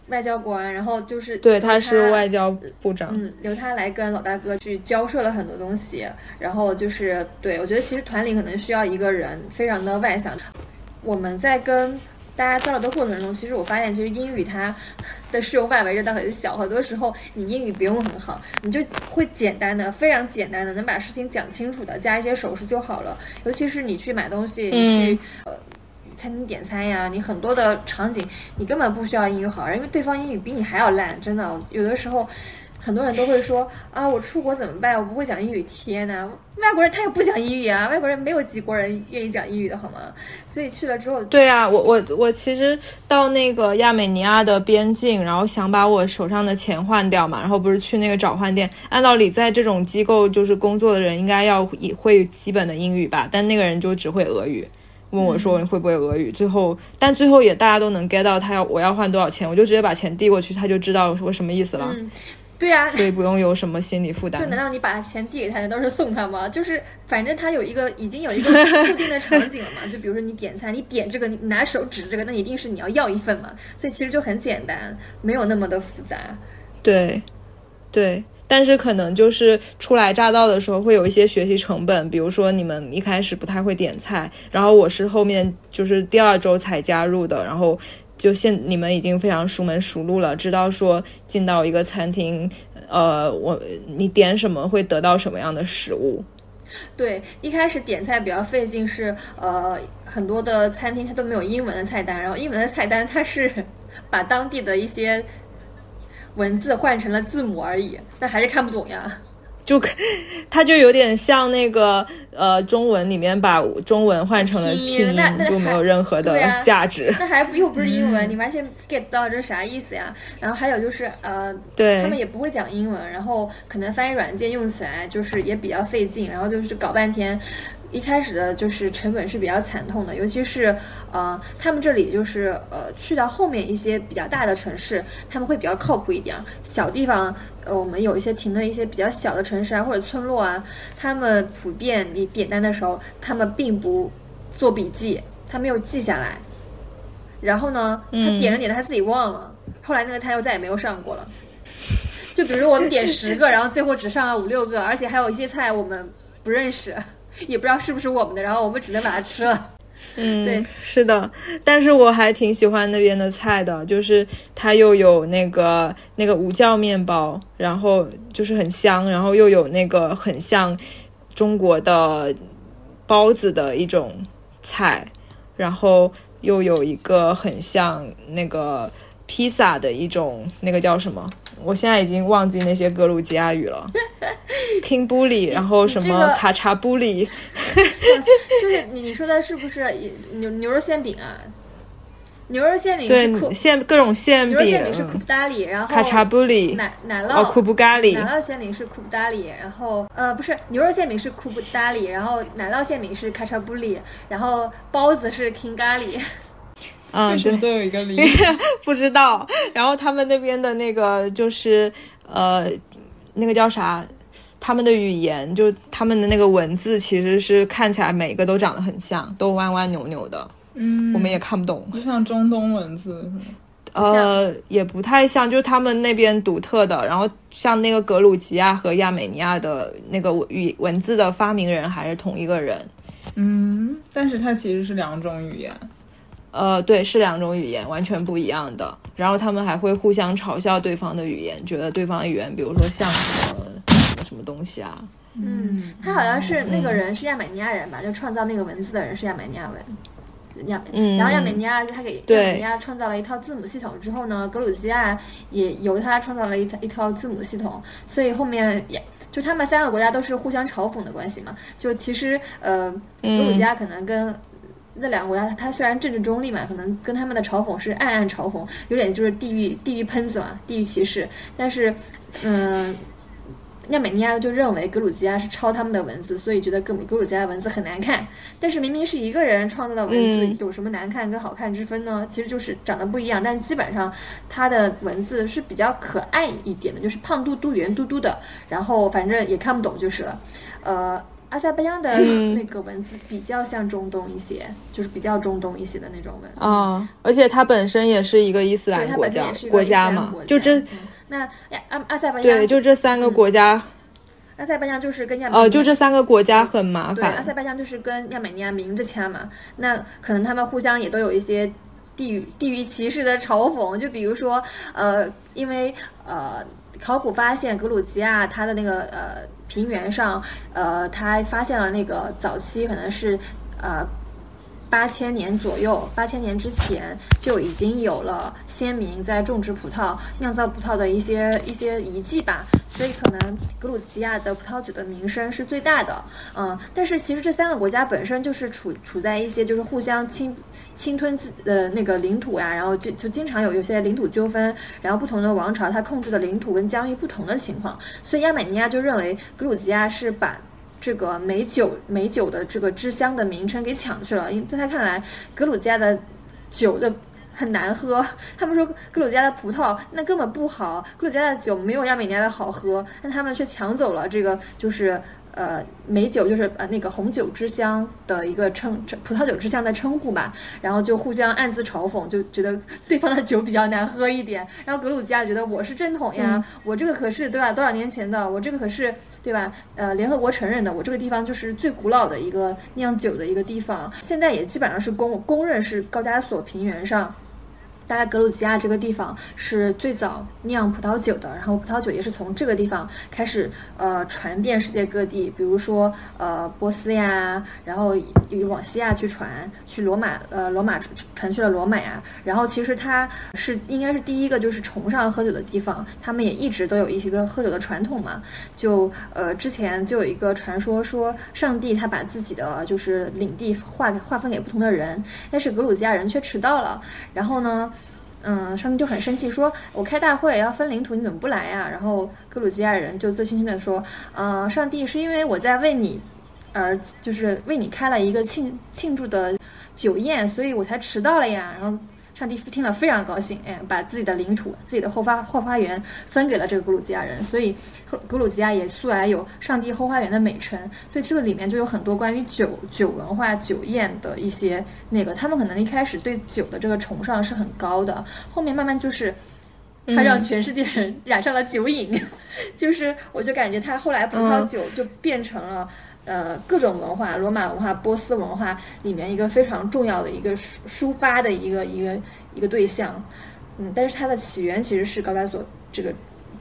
外交官，然后就是对，他是外交部长，嗯，由他来跟老大哥去交涉了很多东西，然后就是对我觉得其实团里可能需要一个人非常的外向。我们在跟大家交流的过程中，其实我发现其实英语它的适用范围真的很小，很多时候你英语不用很好，你就会简单的、非常简单的能把事情讲清楚的加一些手势就好了。尤其是你去买东西，你去呃。餐厅点餐呀，你很多的场景你根本不需要英语好，因为对方英语比你还要烂，真的。有的时候，很多人都会说啊，我出国怎么办？我不会讲英语。天呐，外国人他也不讲英语啊，外国人没有几国人愿意讲英语的好吗？所以去了之后，对啊，我我我其实到那个亚美尼亚的边境，然后想把我手上的钱换掉嘛，然后不是去那个找换店，按道理在这种机构就是工作的人应该要会基本的英语吧，但那个人就只会俄语。问我说会不会俄语？最后，但最后也大家都能 get 到他要我要换多少钱，我就直接把钱递过去，他就知道我什么意思了。嗯，对呀，所以不用有什么心理负担。就难道你把钱递给他，都是送他吗？就是反正他有一个已经有一个 [LAUGHS] 固定的场景了嘛。就比如说你点餐，你点这个，你拿手指这个，那一定是你要要一份嘛。所以其实就很简单，没有那么的复杂。对，对。但是可能就是初来乍到的时候会有一些学习成本，比如说你们一开始不太会点菜，然后我是后面就是第二周才加入的，然后就现你们已经非常熟门熟路了，知道说进到一个餐厅，呃，我你点什么会得到什么样的食物。对，一开始点菜比较费劲，是呃很多的餐厅它都没有英文的菜单，然后英文的菜单它是把当地的一些。文字换成了字母而已，但还是看不懂呀。就，它就有点像那个呃，中文里面把中文换成了拼音，就没有任何的价值。那还又不是英文，你完全 get 到这是啥意思呀？然后还有就是呃，对，他们也不会讲英文，然后可能翻译软件用起来就是也比较费劲，然后就是搞半天。一开始的就是成本是比较惨痛的，尤其是，呃，他们这里就是呃，去到后面一些比较大的城市，他们会比较靠谱一点。小地方，呃，我们有一些停的一些比较小的城市啊，或者村落啊，他们普遍你点单的时候，他们并不做笔记，他没有记下来。然后呢，他点着点着他自己忘了，后来那个菜又再也没有上过了。[LAUGHS] 就比如我们点十个，然后最后只上了五六个，而且还有一些菜我们不认识。也不知道是不是我们的，然后我们只能把它吃了。嗯，[LAUGHS] 对，是的，但是我还挺喜欢那边的菜的，就是它又有那个那个五酵面包，然后就是很香，然后又有那个很像中国的包子的一种菜，然后又有一个很像那个披萨的一种，那个叫什么？我现在已经忘记那些格鲁吉亚语了，[LAUGHS] kingbuli，，然后什么卡查布里，[LAUGHS] 就是你你说的是不是牛牛肉馅饼啊？牛肉馅饼对馅各种馅饼，牛肉馅饼是库布达里，然后卡查布里。奶奶酪。库布咖喱，奶酪馅饼是库布达里，然后呃不是牛肉馅饼是库布达里，然后奶酪馅饼是卡查布里，然后包子是 King 咖喱。嗯，对，都有一个梨，[LAUGHS] 不知道。然后他们那边的那个就是呃，那个叫啥？他们的语言就他们的那个文字，其实是看起来每个都长得很像，都弯弯扭扭的。嗯，我们也看不懂，就像中东文字是吗？呃，也不太像，就是他们那边独特的。然后像那个格鲁吉亚和亚美尼亚的那个语文字的发明人还是同一个人。嗯，但是它其实是两种语言。呃，对，是两种语言，完全不一样的。然后他们还会互相嘲笑对方的语言，觉得对方的语言，比如说像什么什么什么东西啊。嗯，他好像是那个人是亚美尼亚人吧？就创造那个文字的人是亚美尼亚文，亚美。然后亚美尼亚他给亚美尼亚创造了一套字母系统之后呢，格鲁吉亚也由他创造了一套一套字母系统，所以后面也就他们三个国家都是互相嘲讽的关系嘛。就其实呃，格鲁吉亚可能跟。那两个国家，它虽然政治中立嘛，可能跟他们的嘲讽是暗暗嘲讽，有点就是地域地域喷子嘛，地域歧视。但是，嗯，亚美尼亚就认为格鲁吉亚是抄他们的文字，所以觉得格格鲁吉亚的文字很难看。但是明明是一个人创造的文字，有什么难看跟好看之分呢？其实就是长得不一样，但基本上他的文字是比较可爱一点的，就是胖嘟嘟、圆嘟嘟的，然后反正也看不懂就是了，呃。阿塞拜疆的嗯。那个文字比较像中东一些，就是比较中东一些的那种文。啊，而且它本身也是一个伊斯兰国家国家嘛，就这嗯。那呀阿阿塞拜疆对，就这三个国家，阿塞拜疆就是跟亚美哦，尼就这三个国家很麻对，阿。塞拜疆就是跟亚美尼亚明着签嘛，那可能他们互相也都有一些地域地域歧视的嘲讽，就比如说，呃，因为呃，考古发现格鲁吉亚它的那个呃平原上，呃，他发现了那个早期可能是呃。八千年左右，八千年之前就已经有了先民在种植葡萄、酿造葡萄的一些一些遗迹吧，所以可能格鲁吉亚的葡萄酒的名声是最大的。嗯，但是其实这三个国家本身就是处处在一些就是互相侵侵吞自呃那个领土呀，然后就就经常有有些领土纠纷，然后不同的王朝它控制的领土跟疆域不同的情况，所以亚美尼亚就认为格鲁吉亚是把。这个美酒美酒的这个之乡的名称给抢去了，因为在他看来，格鲁吉亚的酒的很难喝。[LAUGHS] 他们说格鲁吉亚的葡萄那根本不好，格鲁吉亚的酒没有亚美尼亚的好喝，但他们却抢走了这个就是呃美酒，就是呃那个红酒之乡的一个称称葡萄酒之乡的称呼嘛。然后就互相暗自嘲讽，就觉得对方的酒比较难喝一点。然后格鲁吉亚觉得我是正统呀，我这个可是对吧？多少年前的，我这个可是对吧？呃，联合国承认的，我这个地方就是最古老的一个酿酒的一个地方，现在也基本上是公公认是高加索平原上。大概格鲁吉亚这个地方是最早酿葡萄酒的，然后葡萄酒也是从这个地方开始呃传遍世界各地，比如说呃波斯呀，然后往西亚去传，去罗马呃罗马传去了罗马呀，然后其实它是应该是第一个就是崇尚喝酒的地方，他们也一直都有一些个喝酒的传统嘛，就呃之前就有一个传说说上帝他把自己的就是领地划划分给不同的人，但是格鲁吉亚人却迟到了，然后呢。嗯，上帝就很生气，说：“我开大会要分领土，你怎么不来呀？”然后格鲁吉亚人就最轻轻的说：“嗯，上帝是因为我在为你而就是为你开了一个庆庆祝的酒宴，所以我才迟到了呀。”然后上帝听了非常高兴，哎，把自己的领土、自己的后花后花园分给了这个格鲁吉亚人，所以格鲁吉亚也素来有“上帝后花园”的美称。所以这个里面就有很多关于酒酒文化、酒宴的一些那个，他们可能一开始对酒的这个崇尚是很高的，后面慢慢就是。他让全世界人 [LAUGHS] 染上了酒瘾，[LAUGHS] 就是我就感觉他后来葡萄酒就变成了、呃各种文化，罗马文化、波斯文化里面一个非常重要的一个抒抒发的一个一个一个对象，嗯，但是它的起源其实是高加索这个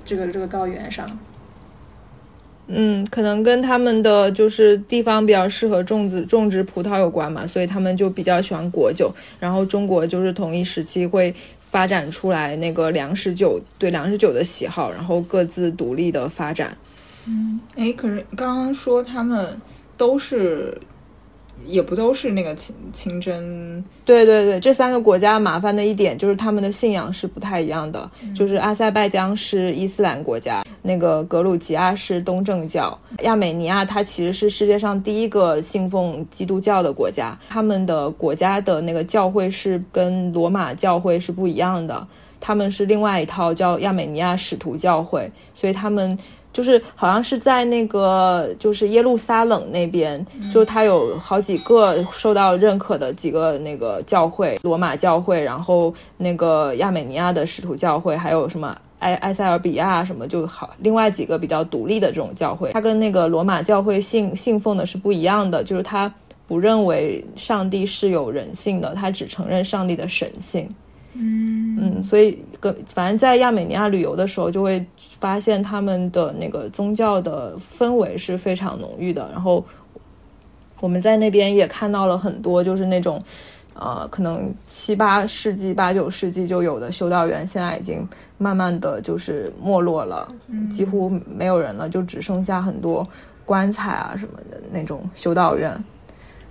这个这个高原上，嗯，可能跟他们的就是地方比较适合种植种植葡萄有关嘛，所以他们就比较喜欢果酒。然后中国就是同一时期会发展出来那个粮食酒对粮食酒的喜好，然后各自独立的发展。哎，可是刚刚说他们都是，也不都是那个清清真，对对对，这三个国家麻烦的一点就是他们的信仰是不太一样的。就是阿塞拜疆是伊斯兰国家，那个格鲁吉亚是东正教，亚美尼亚它其实是世界上第一个信奉基督教的国家，他们的国家的那个教会是跟罗马教会是不一样的，他们是另外一套叫亚美尼亚使徒教会，所以他们。就是好像是在那个就是耶路撒冷那边，就他有好几个受到认可的几个那个教会，罗马教会，然后那个亚美尼亚的使徒教会，还有什么埃埃塞俄比亚什么就好，另外几个比较独立的这种教会，它跟那个罗马教会信信奉的是不一样的，就是它不认为上帝是有人性的，它只承认上帝的神性。嗯嗯，所以跟反正在亚美尼亚旅游的时候，就会发现他们的那个宗教的氛围是非常浓郁的。然后我们在那边也看到了很多，就是那种呃，可能七八世纪、八九世纪就有的修道院，现在已经慢慢的就是没落了，几乎没有人了，就只剩下很多棺材啊什么的那种修道院。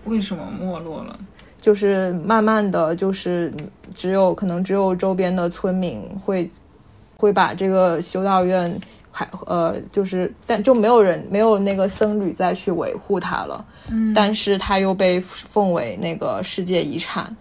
为什么没落了？就是慢慢的就是只有可能只有周边的村民会会把这个修道院还呃就是但就没有人没有那个僧侣再去维护它了，嗯。但是它又被奉为那个世界遗产，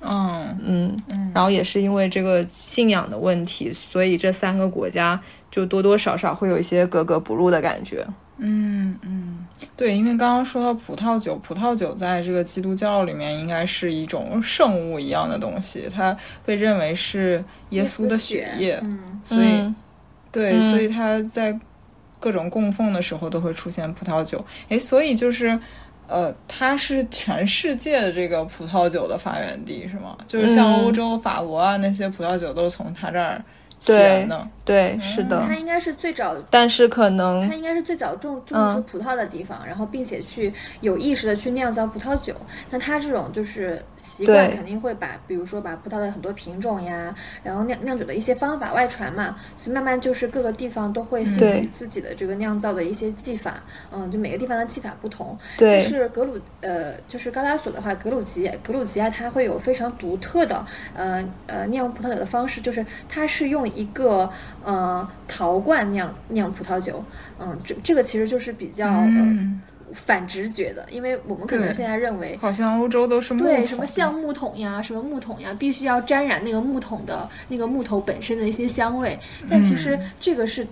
嗯。嗯嗯。然后也是因为这个信仰的问题，所以这三个国家就多多少少会有一些格格不入的感觉。嗯嗯，对，因为刚刚说到葡萄酒，葡萄酒在这个基督教里面应该是一种圣物一样的东西，它被认为是耶稣的血液，嗯，所以嗯对，嗯所以它在各种供奉的时候都会出现葡萄酒。哎，所以就是。呃，它是全世界的这个葡萄酒的发源地是吗？就是像嗯欧洲、法国啊那些葡萄酒都是从它这儿起源的。对，是的，它应该是最早但是可能它应该是最早种种植嗯葡萄的地方，然后并且去有意识的去酿造葡萄酒。那它这种就是习惯，肯定会把，比如说把葡萄的很多品种呀，然后酿酿酒的一些方法外传嘛，所以慢慢就是各个地方都会兴起自己的这个酿造的一些技法。嗯，就每个地方的技法不同。对但是格鲁呃，就是高加索的话，格鲁吉格鲁吉亚它会有非常独特的呃呃酿葡萄酒的方式，就是它是用一个呃陶罐酿酿葡萄酒，嗯，这这个其实就是比较、嗯，呃反直觉的，因为我们可能现在认为。好像欧洲都是木对，什么橡木桶呀，什么木桶呀，必须要沾染那个木桶的那个木头本身的一些香味。但其实这个是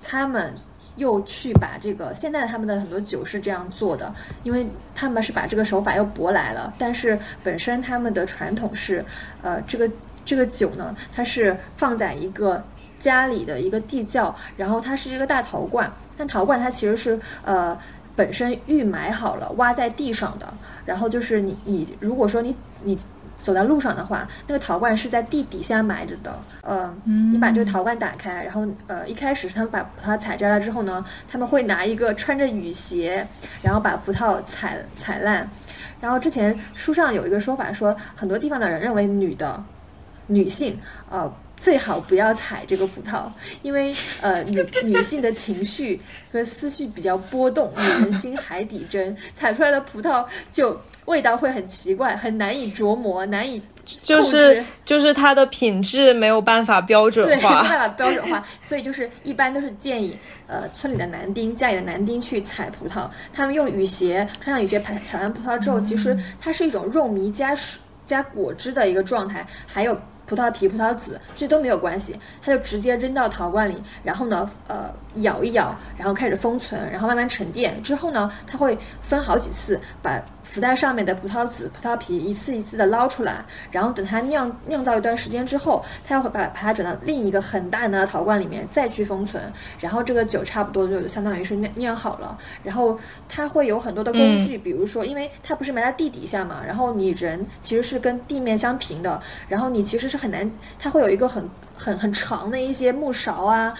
他们又去把这个现在他们的很多酒是这样做的，因为他们是把这个手法又博来了。但是本身他们的传统是，呃，这个这个酒呢，它是放在一个。家里的一个地窖，然后它是一个大陶罐，但陶罐它其实是呃本身预埋好了，挖在地上的。然后就是你你如果说你你走在路上的话，那个陶罐是在地底下埋着的。呃，你把这个陶罐打开，然后呃一开始他们把葡萄采摘了之后呢，他们会拿一个穿着雨鞋，然后把葡萄踩踩烂。然后之前书上有一个说法说，很多地方的人认为女的女性呃。最好不要采这个葡萄，因为呃女女性的情绪和思绪比较波动，女人心海底针，采出来的葡萄就味道会很奇怪，很难以琢磨，难以控就是就是它的品质没有办法标准对，没有。办法 [LAUGHS] 标准化，所以就是一般都是建议呃村里的男丁、家里的男丁去采葡萄，他们用雨鞋穿上雨鞋采采完葡萄之后，其实它是一种肉糜加水加果汁的一个状态，还有。葡萄皮、葡萄籽这都没有关系，它就直接扔到陶罐里，然后呢，呃，舀一舀，然后开始封存，然后慢慢沉淀。之后呢，它会分好几次把福袋上面的葡萄籽、葡萄皮一次一次的捞出来，然后等它酿酿造一段时间之后，它又会把把它转到另一个很大的陶罐里面再去封存，然后这个酒差不多就相当于是酿酿好了。然后它会有很多的工具，比如说，因为它不是埋在地底下嘛，然后你人其实是跟地面相平的，然后你其实是很难，它会有一个很很很长的一些木勺啊，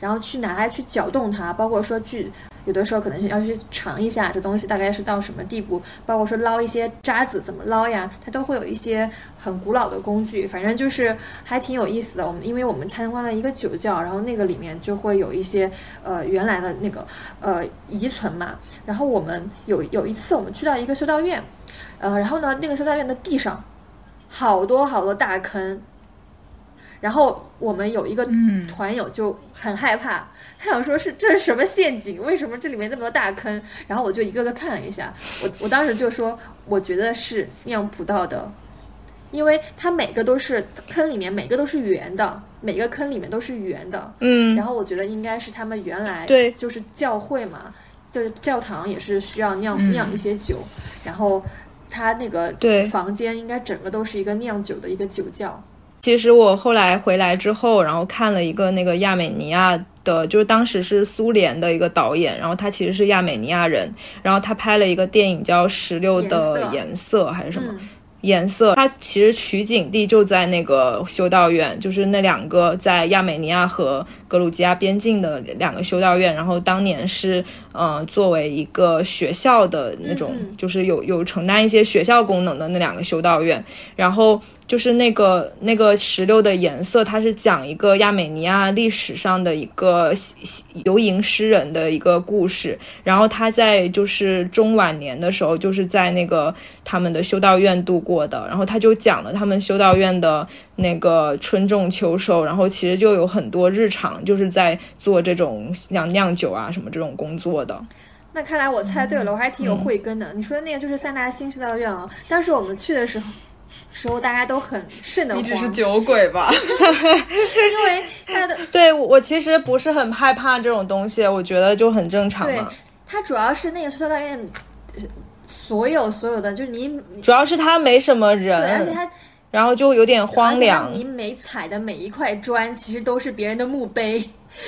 然后去拿来去搅动它，包括说去。有的时候可能要去尝一下这东西大概是到什么地步，包括说捞一些渣子怎么捞呀，它都会有一些很古老的工具，反正就是还挺有意思的。我们因为我们参观了一个酒窖，然后那个里面就会有一些呃原来的那个呃遗存嘛。然后我们有有一次我们去到一个修道院，呃，然后呢那个修道院的地上好多好多大坑。然后我们有一个嗯团友就很害怕，他想说是这是什么陷阱？为什么这里面那么多大坑？然后我就一个个看了一下，我我当时就说，我觉得是酿葡萄的，因为它每个都是坑里面每个都是圆的，每个坑里面都是圆的。嗯然，后我觉得应该是他们原来对就是教会嘛，就是教堂也是需要酿、嗯酿一些酒，然后他那个对房间应该整个都是一个酿酒的一个酒窖。其实我后来回来之后，然后看了一个那个亚美尼亚的，就是当时是苏联的一个导演，然后他其实是亚美尼亚人，然后他拍了一个电影叫《石榴的颜色颜色》还是什么。嗯颜色，它其实取景地就在那个修道院，就是那两个在亚美尼亚和格鲁吉亚边境的两个修道院。然后当年是，呃，作为一个学校的那种，嗯嗯就是有有承担一些学校功能的那两个修道院。然后就是那个那个石榴的颜色，它是讲一个亚美尼亚历史上的一个游吟诗人的一个故事。然后他在就是中晚年的时候，就是在那个他们的修道院度过的。然后他就讲了他们修道院的那个春种秋收，然后其实就有很多日常就是在做这种像酿酒啊什么这种工作的。那看来我猜对了，我还挺有慧根的。你说的那个就是三大新修道院啊，当时我们去的时候，时候大家都很瘆得慌，你只是酒鬼吧？因为他的 [LAUGHS] 对我我其实不是很害怕这种东西，我觉得就很正常对嘛。它主要是那个修道院，所有所有的就是你，主要是它没什么人，对，而且它。然后就有点荒凉。你每踩的每一块砖，其实都是别人的墓碑，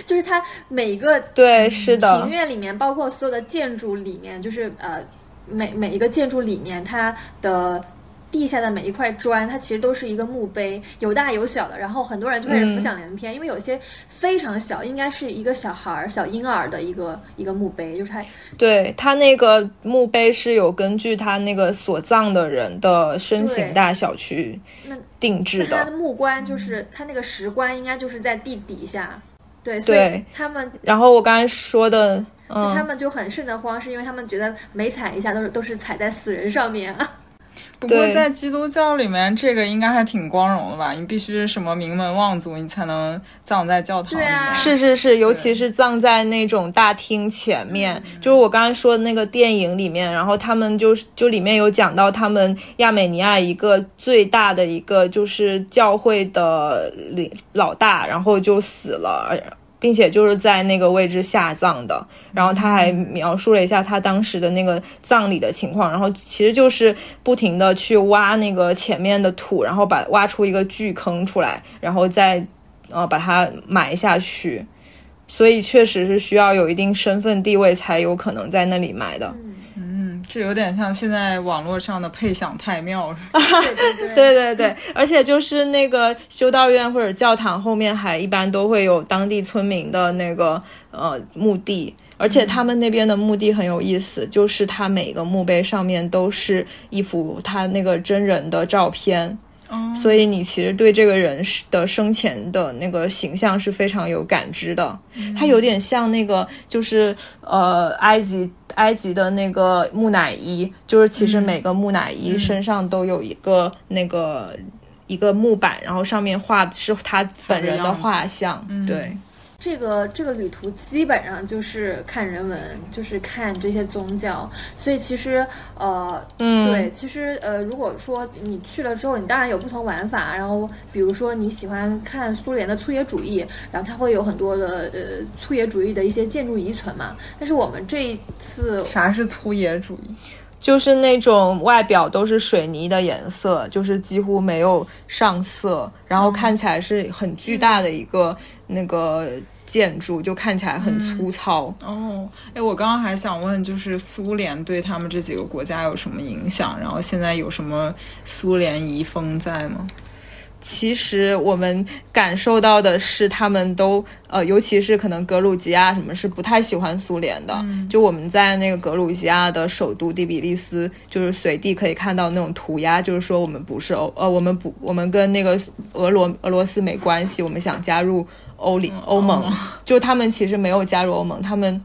就是它每个对是的庭院里面，包括所有的建筑里面，就是呃每每一个建筑里面，它的。地下的每一块砖，它其实都是一个墓碑，有大有小的。然后很多人就开始浮想联翩，因为有些非常小，应该是一个小孩儿、小婴儿的一个一个墓碑，就是他。对他那个墓碑是有根据他那个所葬的人的身形大小去定制的。他的木棺就是他那个石棺，应该就是在地底下。对，所以他们。然后我刚才说的，他们就很瘆得慌，是因为他们觉得每踩一下都是都是踩在死人上面啊。不过在基督教里面，这个应该还挺光荣的吧？你必须是什么名门望族，你才能葬在教堂里面。是是是，尤其是葬在那种大厅前面。就是我刚才说的那个电影里面，然后他们就是就里面有讲到他们亚美尼亚一个最大的一个就是教会的领老大，然后就死了。并且就是在那个位置下葬的，然后他还描述了一下他当时的那个葬礼的情况，然后其实就是不停的去挖那个前面的土，然后把挖出一个巨坑出来，然后再呃把它埋下去，所以确实是需要有一定身份地位才有可能在那里埋的。这有点像现在网络上的配享太庙，[LAUGHS] 对对对。对，而且就是那个修道院或者教堂后面还一般都会有当地村民的那个呃墓地，而且他们那边的墓地很有意思，就是他每个墓碑上面都是一幅他那个真人的照片。所以你其实对这个人的生前的那个形象是非常有感知的，他有点像那个就是呃埃及埃及的那个木乃伊，就是其实每个木乃伊身上都有一个那个一个木板，然后上面画的是他本人的画像，对。这个这个旅途基本上就是看人文，就是看这些宗教，所以其实呃，嗯，对，其实呃，如果说你去了之后，你当然有不同玩法，然后比如说你喜欢看苏联的粗野主义，然后它会有很多的呃粗野主义的一些建筑遗存嘛。但是我们这一次啥是粗野主义？就是那种外表都是水泥的颜色，就是几乎没有上色，然后看起来是很巨大的一个那个建筑，就看起来很粗糙。哦，哎，我刚刚还想问，就是苏联对他们这几个国家有什么影响？然后现在有什么苏联遗风在吗？其实我们感受到的是，他们都呃，尤其是可能格鲁吉亚什么是不太喜欢苏联的。就我们在那个格鲁吉亚的首都第比利斯，就是随地可以看到那种涂鸦，就是说我们不是欧呃，我们不，我们跟那个俄罗俄罗斯没关系，我们想加入欧里欧盟。就他们其实没有加入欧盟，他们。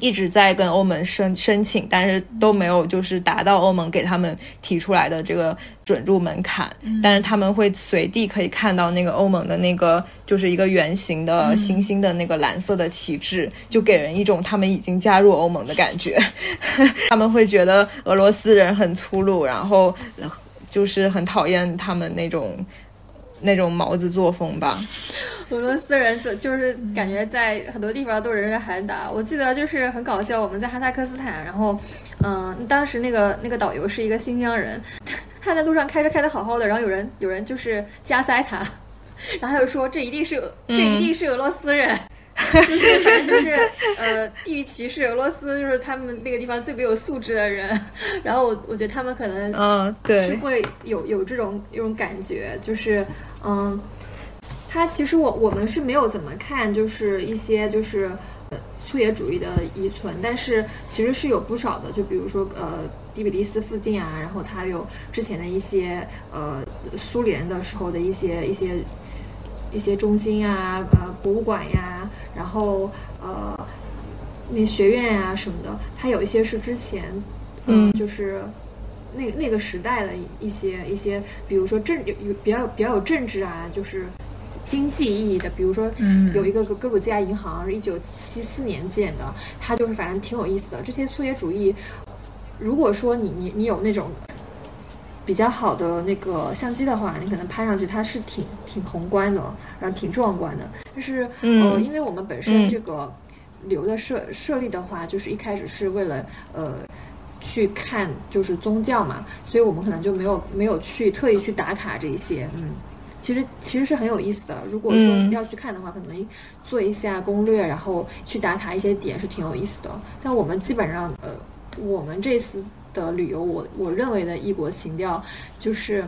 一直在跟欧盟申申请，但是都没有就是达到欧盟给他们提出来的这个准入门槛。但是他们会随地可以看到那个欧盟的那个就是一个圆形的星星的那个蓝色的旗帜，就给人一种他们已经加入欧盟的感觉。[LAUGHS] 他们会觉得俄罗斯人很粗鲁，然后就是很讨厌他们那种。那种毛子作风吧，俄罗斯人就就是感觉在很多地方都人人喊打。我记得就是很搞笑，我们在哈萨克斯坦，然后，嗯，当时那个那个导游是一个新疆人，[LAUGHS] 他在路上开车开的好好的，然后有人有人就是加塞他，[LAUGHS] 然后他就说这一定是这一定是俄罗斯人。就是反正就是呃，地域歧视，俄罗斯就是他们那个地方最没有素质的人。[LAUGHS] 然后我我觉得他们可能嗯，对，是会有有这种一种感觉，就是嗯，他其实我我们是没有怎么看，就是一些就是呃苏野主义的遗存，但是其实是有不少的，就比如说呃，第比利斯附近啊，然后它有之前的一些呃苏联的时候的一些一些一些中心啊，呃博物馆呀。然后，呃，那学院呀什么的，它有一些是之前，嗯，就是那那个时代的一些一些，比如说政有有比较比较有政治啊，就是经济意义的，比如说，嗯，有一个格鲁吉亚银行是一九七四年建的，它就是反正挺有意思的。这些苏野主义，如果说你你你有那种。比较好的那个相机的话，你可能拍上去它是挺挺宏观的，然后挺壮观的。但是，呃，因为我们本身这个旅游的设设立的话，就是一开始是为了呃去看就是宗教嘛，所以我们可能就没有没有去特意去打卡这一些，嗯。其实其实是很有意思的。如果说要去看的话，可能做一下攻略，然后去打卡一些点是挺有意思的。但我们基本上，呃，我们这次的旅游，我我认为的异国情调，就是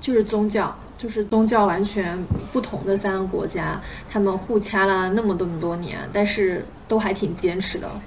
就是宗教，就是宗教完全不同的三个国家，他们互掐了那么这么多年，但是都还挺坚持的。[LAUGHS]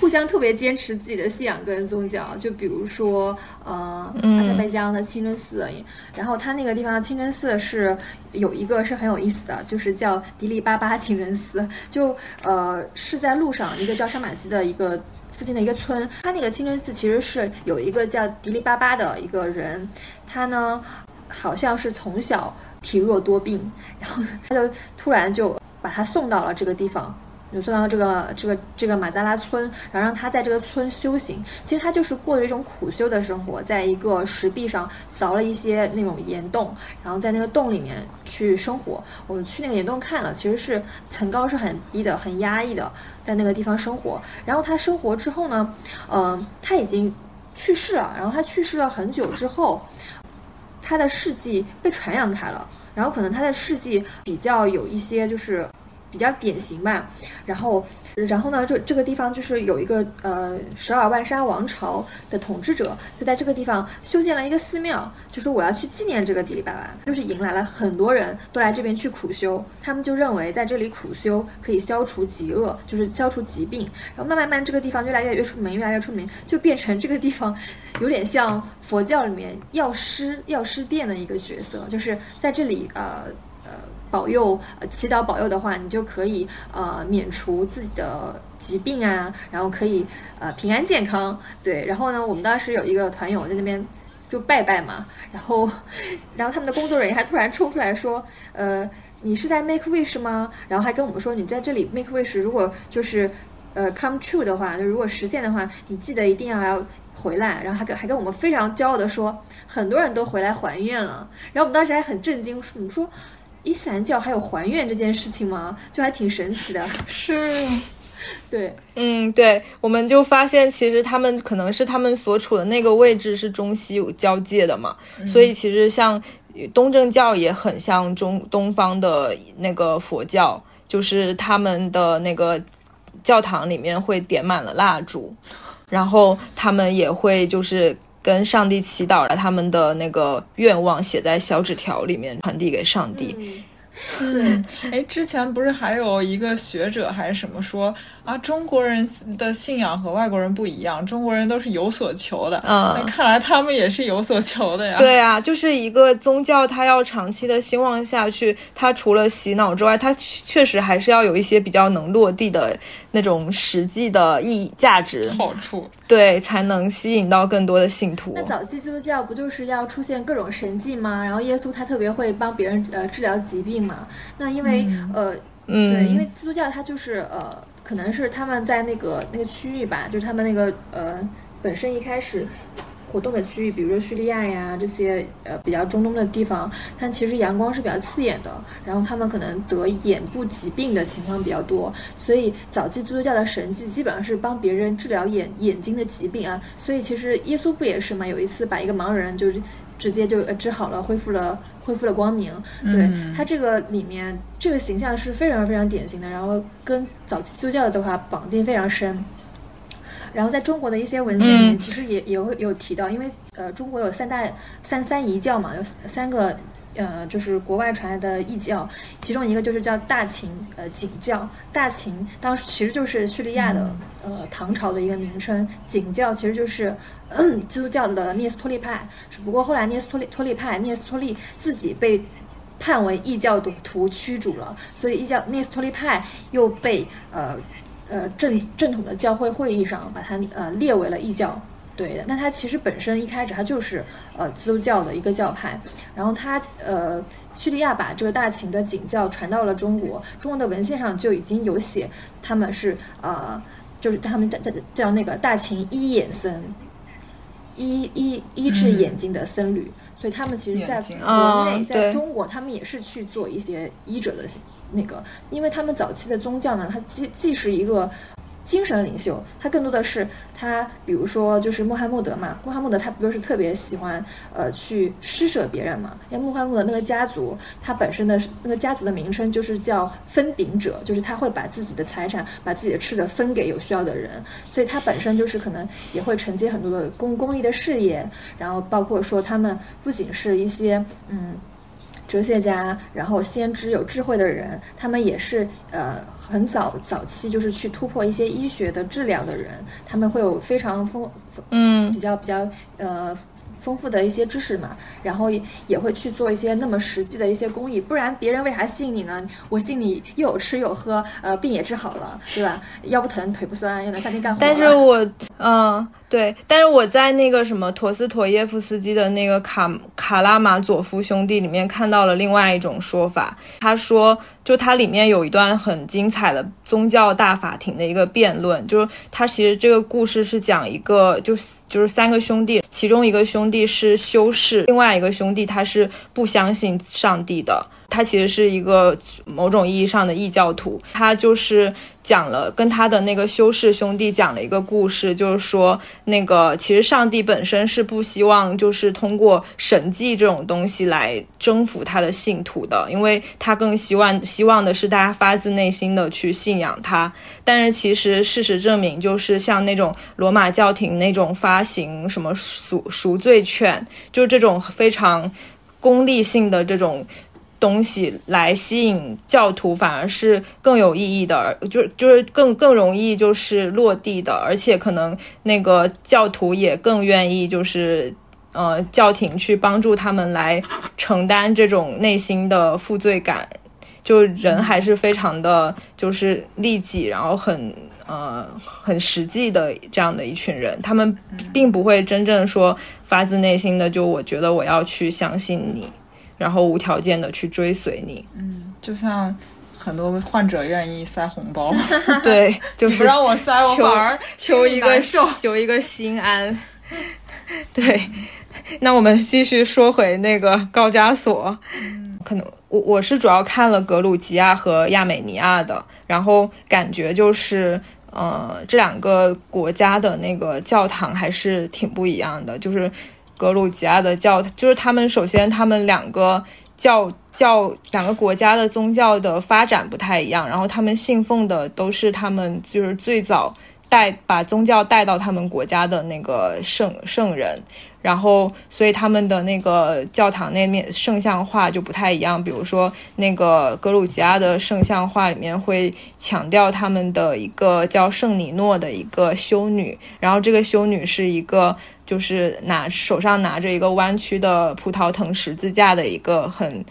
互相特别坚持自己的信仰跟宗教，就比如说，呃，阿塞拜疆的清真寺，然后它那个地方清真寺是有一个是很有意思的，就是叫迪丽巴巴清真寺，就呃是在路上一个叫沙马基的一个附近的一个村，它那个清真寺其实是有一个叫迪丽巴巴的一个人，他呢好像是从小体弱多病，然后他就突然就把他送到了这个地方。就送到这个这个这个马扎拉村，然后让他在这个村修行。其实他就是过着一种苦修的生活，在一个石壁上凿了一些那种岩洞，然后在那个洞里面去生活。我们去那个岩洞看了，其实是层高是很低的，很压抑的，在那个地方生活。然后他生活之后呢，嗯，他已经去世了。然后他去世了很久之后，他的事迹被传扬开了。然后可能他的事迹比较有一些就是。比较典型吧，然后，然后呢，这这个地方就是有一个呃十二万山王朝的统治者，就在这个地方修建了一个寺庙，就说我要去纪念这个迪丽巴巴，就是迎来了很多人都来这边去苦修，他们就认为在这里苦修可以消除疾厄，就是消除疾病，然后慢慢慢这个地方越来越越出名，越来越出名，就变成这个地方有点像佛教里面药师药师殿的一个角色，就是在这里呃。保佑，呃，祈祷保佑的话，你就可以呃免除自己的疾病啊，然后可以呃平安健康。对，然后呢，我们当时有一个团友在那边就拜拜嘛，然后，然后他们的工作人员还突然冲出来说，呃，你是在 make wish 吗？然后还跟我们说，你在这里 make wish，如果就是呃 come true 的话，就如果实现的话，你记得一定要要回来。然后还跟还跟我们非常骄傲的说，很多人都回来还愿了。然后我们当时还很震惊，我们说。伊斯兰教还有还愿这件事情吗？就还挺神奇的。是，对，嗯，对，我们就发现其实他们可能是他们所处的那个位置是中西交界的嘛，所以其实像东正教也很像中东方的那个佛教，就是他们的那个教堂里面会点满了蜡烛，然后他们也会就是。跟上帝祈祷把他们的那个愿望，写在小纸条里面，传递给上帝。对，哎，之前不是还有一个学者还是什么说啊，中国人的信仰和外国人不一样，中国人都是有所求的。嗯，那看来他们也是有所求的呀。对啊，就是一个宗教，它要长期的兴旺下去，它除了洗脑之外，它确实还是要有一些比较能落地的那种实际的意义价值好处，对，才能吸引到更多的信徒。那早期基督教不就是要出现各种神迹吗？然后耶稣他特别会帮别人呃治疗疾病。嘛，那因为呃，嗯对，因为基督教它就是呃，可能是他们在那个那个区域吧，就是他们那个呃本身一开始活动的区域，比如说叙利亚呀这些呃比较中东的地方，但其实阳光是比较刺眼的，然后他们可能得眼部疾病的情况比较多，所以早期基督教的神迹基本上是帮别人治疗眼眼睛的疾病啊，所以其实耶稣不也是嘛？有一次把一个盲人就直接就治好了，恢复了。恢复了光明，对他这个里面这个形象是非常非常典型的，然后跟早期基督教的话绑定非常深。然后在中国的一些文献里面，其实也也会有提到，因为呃，中国有三大三三一教嘛，有三个呃，就是国外传来的异教，其中一个就是叫大秦呃景教。大秦当时其实就是叙利亚的呃唐朝的一个名称，景教其实就是。[CLEARS THROAT] 基督教的聂斯托利派，只不过后来聂斯托利托利派聂斯托利自己被判为异教徒驱逐了，所以异教聂斯托利派又被呃呃正正统的教会会议上把它呃列为了异教。对的，那它其实本身一开始它就是呃基督教的一个教派，然后它呃叙利亚把这个大秦的景教传到了中国，中国的文献上就已经有写他们是呃就是他们叫叫叫那个大秦一眼僧。医医医治眼睛的僧侣，所以他们其实在国内，在中国，他们也是去做一些医者的那个，因为他们早期的宗教呢，它既既是一个。精神领袖，他更多的是他，比如说就是穆罕默德嘛，穆罕默德他不就是特别喜欢呃去施舍别人嘛？因为穆罕默德那个家族，他本身的那个家族的名称就是叫分饼者，就是他会把自己的财产、把自己的吃的分给有需要的人，所以他本身就是可能也会承接很多的公公益的事业，然后包括说他们不仅是一些嗯。哲学家，然后先知有智慧的人，他们也是呃很早早期就是去突破一些医学的治疗的人，他们会有非常丰嗯比较比较呃。丰富的一些知识嘛，然后也会去做一些那么实际的一些公益，不然别人为啥信你呢？我信你又有吃有喝，呃，病也治好了，对吧？腰不疼腿不酸，又能夏天干活。但是我，嗯，对，但是我在那个什么陀思妥耶夫斯基的那个卡卡拉马佐夫兄弟里面看到了另外一种说法，他说。就它里面有一段很精彩的宗教大法庭的一个辩论，就是它其实这个故事是讲一个，就就是三个兄弟，其中一个兄弟是修士，另外一个兄弟他是不相信上帝的。他其实是一个某种意义上的异教徒，他就是讲了跟他的那个修士兄弟讲了一个故事，就是说那个其实上帝本身是不希望就是通过神迹这种东西来征服他的信徒的，因为他更希望希望的是大家发自内心的去信仰他。但是其实事实证明，就是像那种罗马教廷那种发发行什么赎赎罪券，就这种非常功利性的这种。东西来吸引教徒，反而是更有意义的，就就是更更容易就是落地的，而且可能那个教徒也更愿意就是呃教廷去帮助他们来承担这种内心的负罪感，就人还是非常的就是利己，然后很呃很实际的这样的一群人，他们并不会真正说发自内心的就我觉得我要去相信你。然后无条件的去追随你，嗯，就像很多患者愿意塞红包，对，就是 [LAUGHS] 不让我塞，我反而求一个 [LAUGHS] 求一个心安。对，那我们继续说回那个高加索，可能我我是主要看了格鲁吉亚和亚美尼亚的，然后感觉就是呃这两个国家的那个教堂还是挺不一样的，就是。格鲁吉亚的教，就是他们首先他们两个教教两个国家的宗教的发展不太一样，然后他们信奉的都是他们就是最早带把宗教带到他们国家的那个圣圣人。然后，所以他们的那个教堂那面圣像画就不太一样。比如说，那个格鲁吉亚的圣像画里面会强调他们的一个叫圣尼诺的一个修女，然后这个修女是一个就是拿手上拿着一个弯曲的葡萄藤十字架的一个很。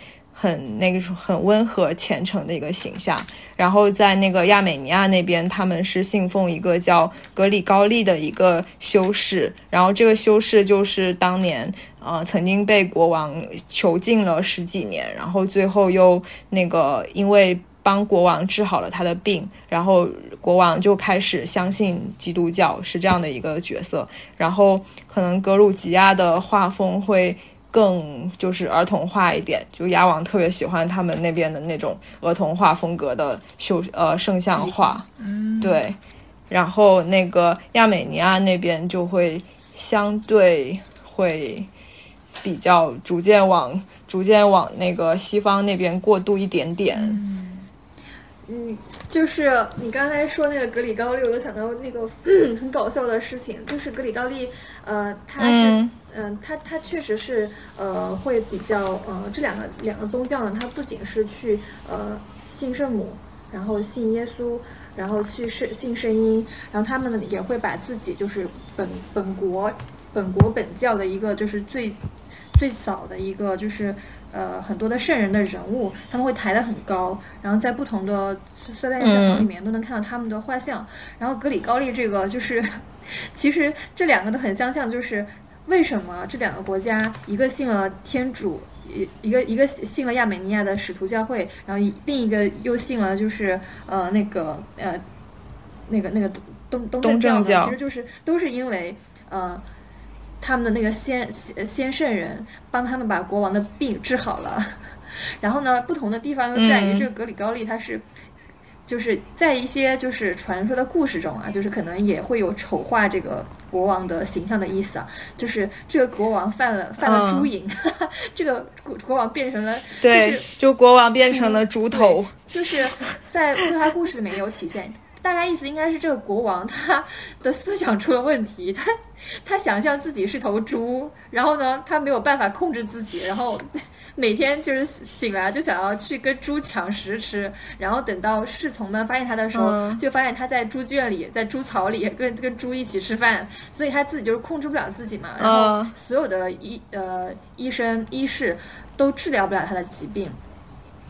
很那个很温和虔诚的一个形象，然后在那个亚美尼亚那边，他们是信奉一个叫格里高利的一个修士，然后这个修士就是当年呃曾经被国王囚禁了十几年，然后最后又那个因为帮国王治好了他的病，然后国王就开始相信基督教，是这样的一个角色，然后可能格鲁吉亚的画风会。更就是儿童化一点，就鸭王特别喜欢他们那边的那种儿童化风格的绣呃圣像画，嗯，对，然后那个亚美尼亚那边就会相对会比较逐渐往逐渐往那个西方那边过渡一点点。嗯，就是你刚才说那个格里高利，我就想到那个很搞笑的事情，就是格里高利，呃，他是。嗯，他他确实是，呃，会比较，呃，这两个两个宗教呢，他不仅是去，呃，信圣母，然后信耶稣，然后去圣信圣婴，然后他们呢也会把自己就是本本国本国本教的一个就是最最早的一个就是，呃，很多的圣人的人物，他们会抬得很高，然后在不同的塞拜教堂里面都能看到他们的画像，然后格里高利这个就是，[LAUGHS] 其实这两个都很相像，就是。为什么这两个国家一个信了天主，一一个一个信了亚美尼亚的使徒教会，然后另一个又信了就是呃那个呃那个那个东东正教，其实就是都是因为呃他们的那个先先先圣人帮他们把国王的病治好了，[LAUGHS] 然后呢，不同的地方又在于这个格里高利他是。就是在一些就是传说的故事中啊，就是可能也会有丑化这个国王的形象的意思啊。就是这个国王犯了犯了猪瘾，[LAUGHS] 这个国国王变成了，对，就国王变成了猪头。就是在绘画故事里面有体现，大概意思应该是这个国王他的思想出了问题，他他想象自己是头猪，然后呢，他没有办法控制自己，然后。每天就是醒来就想要去跟猪抢食吃，然后等到侍从们发现他的时候，就发现他在猪圈里，在猪槽里跟跟猪一起吃饭，所以他自己就是控制不了自己嘛。然后所有的医呃医生医士都治疗不了他的疾病。